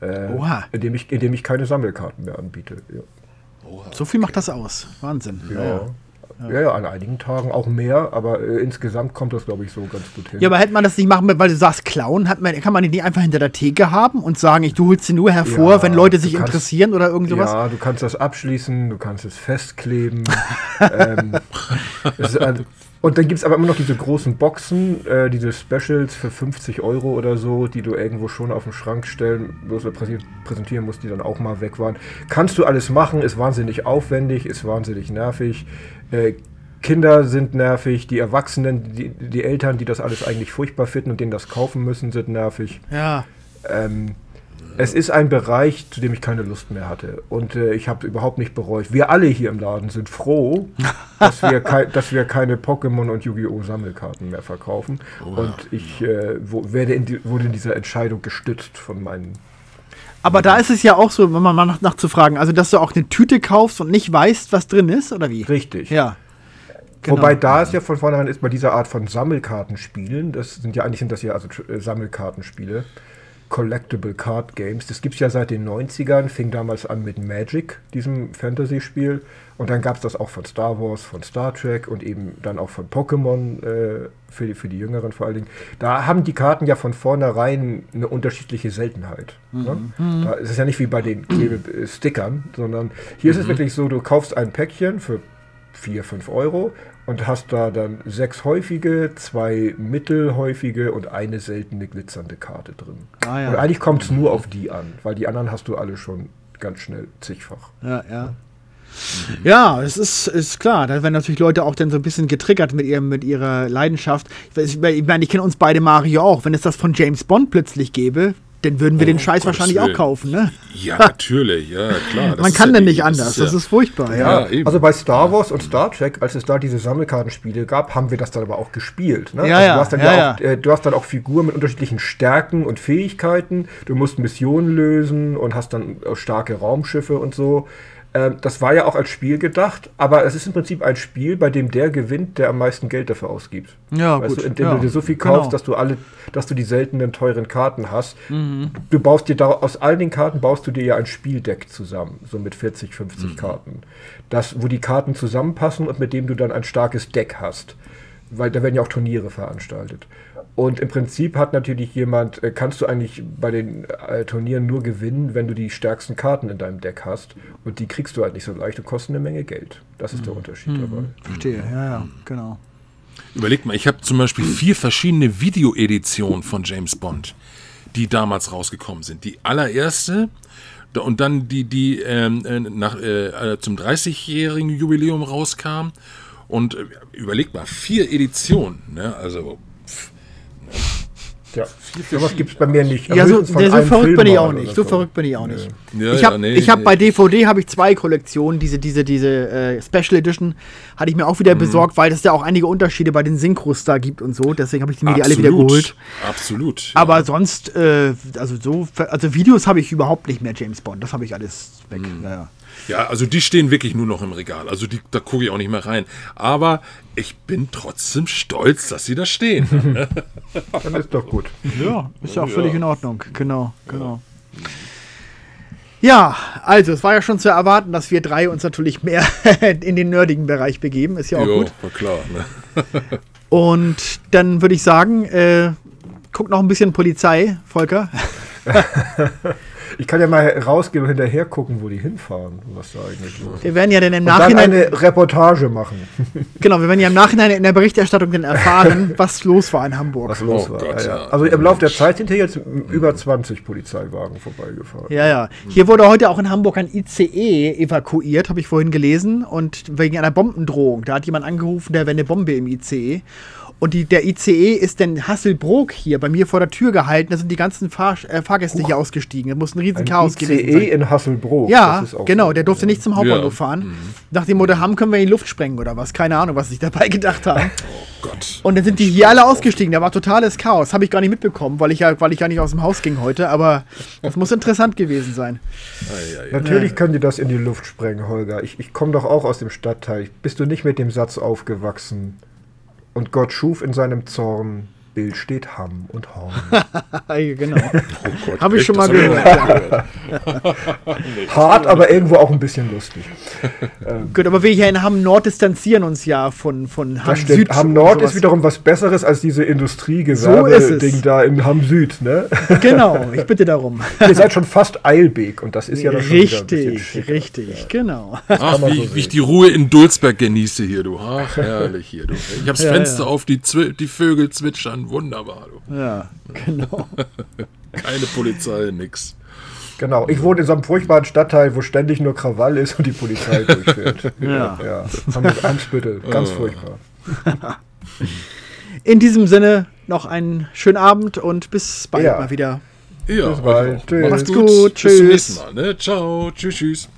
Äh, Oha. Indem ich, indem ich keine Sammelkarten mehr anbiete. Ja. Oha, so viel okay. macht das aus. Wahnsinn. ja. Ja. ja, an einigen Tagen auch mehr, aber äh, insgesamt kommt das, glaube ich, so ganz gut hin. Ja, aber hätte man das nicht machen, weil du sagst, klauen, hat man, kann man die nicht einfach hinter der Theke haben und sagen, ich, du holst sie nur hervor, ja, wenn Leute sich kannst, interessieren oder irgend sowas? Ja, du kannst das abschließen, du kannst es festkleben. *laughs* ähm, es ein, und dann gibt es aber immer noch diese großen Boxen, äh, diese Specials für 50 Euro oder so, die du irgendwo schon auf den Schrank stellen, bloß präsentieren musst, die dann auch mal weg waren. Kannst du alles machen, ist wahnsinnig aufwendig, ist wahnsinnig nervig. Äh, Kinder sind nervig, die Erwachsenen, die, die Eltern, die das alles eigentlich furchtbar finden und denen das kaufen müssen, sind nervig. Ja. Ähm, es ist ein Bereich, zu dem ich keine Lust mehr hatte. Und äh, ich habe überhaupt nicht bereut. Wir alle hier im Laden sind froh, *laughs* dass, wir dass wir keine Pokémon und Yu-Gi-Oh! Sammelkarten mehr verkaufen. Oh, und ich äh, wo, werde in die, wurde in dieser Entscheidung gestützt von meinen aber da ist es ja auch so, wenn man mal nach, nachzufragen, also dass du auch eine Tüte kaufst und nicht weißt, was drin ist, oder wie? Richtig. Ja. Genau. Wobei da ist ja von vornherein ist bei dieser Art von Sammelkartenspielen, das sind ja eigentlich sind das ja also äh, Sammelkartenspiele, Collectible Card Games. Das gibt es ja seit den 90ern, fing damals an mit Magic, diesem Fantasy-Spiel. Und dann gab es das auch von Star Wars, von Star Trek und eben dann auch von Pokémon, äh, für, die, für die Jüngeren vor allen Dingen. Da haben die Karten ja von vornherein eine unterschiedliche Seltenheit. Ne? Mhm. Ne? Da ist es ja nicht wie bei den *clears throat* Klebe-Stickern, sondern hier mhm. ist es mhm. wirklich so, du kaufst ein Päckchen für 4, 5 Euro und hast da dann sechs häufige, zwei mittelhäufige und eine seltene glitzernde Karte drin. Ah, ja. Und eigentlich kommt es nur auf die an, weil die anderen hast du alle schon ganz schnell zigfach. Ja, ja. Ja, es ist, ist klar. Da werden natürlich Leute auch dann so ein bisschen getriggert mit, ihrem, mit ihrer Leidenschaft. Ich, ich meine, ich kenne uns beide Mario auch. Wenn es das von James Bond plötzlich gäbe, dann würden wir oh, den Scheiß Gottes wahrscheinlich auch kaufen, ne? Ja, *laughs* natürlich, ja, klar. Man kann ja denn nicht anders, das ist, ja, das ist furchtbar, ja. ja also bei Star Wars und Star Trek, als es da diese Sammelkartenspiele gab, haben wir das dann aber auch gespielt. Ne? Ja, also du, hast dann ja, auch, äh, du hast dann auch Figuren mit unterschiedlichen Stärken und Fähigkeiten. Du musst Missionen lösen und hast dann starke Raumschiffe und so. Ähm, das war ja auch als Spiel gedacht, aber es ist im Prinzip ein Spiel, bei dem der gewinnt, der am meisten Geld dafür ausgibt. Ja, weißt gut. Du, indem ja, du dir so viel kaufst, genau. dass du alle, dass du die seltenen teuren Karten hast. Mhm. Du baust dir da, aus all den Karten baust du dir ja ein Spieldeck zusammen, so mit 40, 50 mhm. Karten. Das, wo die Karten zusammenpassen und mit dem du dann ein starkes Deck hast. Weil da werden ja auch Turniere veranstaltet. Und im Prinzip hat natürlich jemand, äh, kannst du eigentlich bei den äh, Turnieren nur gewinnen, wenn du die stärksten Karten in deinem Deck hast. Und die kriegst du halt nicht so leicht und kosten eine Menge Geld. Das ist mhm. der Unterschied mhm. dabei. Verstehe, ja, ja, genau. Überleg mal, ich habe zum Beispiel vier verschiedene Videoeditionen von James Bond, die damals rausgekommen sind. Die allererste und dann die, die ähm, äh, nach, äh, zum 30-jährigen Jubiläum rauskam. Und äh, überleg mal, vier Editionen, ne? also ja, sowas gibt es bei mir nicht. Ja, so, so verrückt Film bin ich auch nicht. So, so verrückt bin ich auch nicht. Ja, ich habe ja, nee, hab nee. bei DVD habe ich zwei Kollektionen, diese, diese, diese äh, Special Edition hatte ich mir auch wieder mhm. besorgt, weil es ja auch einige Unterschiede bei den Synchros da gibt und so. Deswegen habe ich die mir die alle wieder geholt. Absolut. Aber sonst, äh, also so, also Videos habe ich überhaupt nicht mehr James Bond. Das habe ich alles weg. Mhm. Ja, ja, also die stehen wirklich nur noch im Regal. Also die, da gucke ich auch nicht mehr rein. Aber ich bin trotzdem stolz, dass sie da stehen. *laughs* *laughs* Dann ist doch gut. Ja, ist ja auch völlig in Ordnung. Genau, genau. Ja, also es war ja schon zu erwarten, dass wir drei uns natürlich mehr *laughs* in den nerdigen Bereich begeben. Ist ja auch jo, gut. War klar. Ne? Und dann würde ich sagen, äh, guck noch ein bisschen Polizei, Volker. *laughs* ich kann ja mal rausgehen und hinterher gucken, wo die hinfahren, was da eigentlich los ist. Wir werden ja dann im und Nachhinein dann eine Reportage machen. *laughs* genau, wir werden ja im Nachhinein in der Berichterstattung dann erfahren, *laughs* was los war in Hamburg. Was los oh war. Gott, ja. Also im Laufe der Zeit sind hier jetzt über 20 Polizeiwagen vorbeigefahren. Ja, ja. Hier wurde heute auch in Hamburg ein ICE evakuiert, habe ich vorhin gelesen, und wegen einer Bombendrohung. Da hat jemand angerufen, der wäre eine Bombe im ICE. Und die, der ICE ist denn Hasselbrook hier bei mir vor der Tür gehalten. Da sind die ganzen Fahr äh, Fahrgäste Huch. hier ausgestiegen. Da muss ein riesen ein Chaos ICE gewesen sein. in Hasselbrook. Ja, genau. Der durfte ja. nicht zum Hauptbahnhof ja. fahren. Mhm. Nach dem Motto, haben können wir in die Luft sprengen oder was. Keine Ahnung, was sich dabei *laughs* gedacht haben. Oh Gott. Und dann sind die hier alle ausgestiegen. Da war totales Chaos. Habe ich gar nicht mitbekommen, weil ich ja, weil ich ja nicht aus dem Haus ging heute. Aber das muss interessant gewesen sein. Natürlich können die das in die Luft sprengen, Holger. Ich, ich komme doch auch aus dem Stadtteil. Bist du nicht mit dem Satz aufgewachsen? Und Gott schuf in seinem Zorn Bild steht Hamm und Horn. *laughs* genau. Oh Habe ich schon mal gehört. *laughs* Hart, aber irgendwo auch ein bisschen lustig. *laughs* ähm, Gut, aber wir hier in Hamm Nord distanzieren uns ja von, von Hamm Süd. Hamm Nord ist wiederum was Besseres als diese Industriegewerbe-Ding so da in Hamm Süd, ne? Genau, ich bitte darum. Ihr seid schon fast Eilbeek und das ist ja dann Richtig, richtig, ja. genau. Ach, wie, so wie, ich die Ruhe in Dulzberg genieße hier, du. Ach, herrlich hier, du. Ich hab's ja, Fenster ja. auf, die, die Vögel zwitschern wunderbar. Du. Ja, genau. *laughs* Keine Polizei, nix. Genau, ich wohne in so einem furchtbaren Stadtteil, wo ständig nur Krawall ist und die Polizei *laughs* durchführt. ja. ja. Hamburg-Eimsbüttel, ganz oh, furchtbar. *laughs* In diesem Sinne noch einen schönen Abend und bis bald ja. mal wieder. Ja, bis bald. Tschüss. Macht's gut. Tschüss. Bis zum nächsten Mal. Ne? Ciao. Tschüss, tschüss.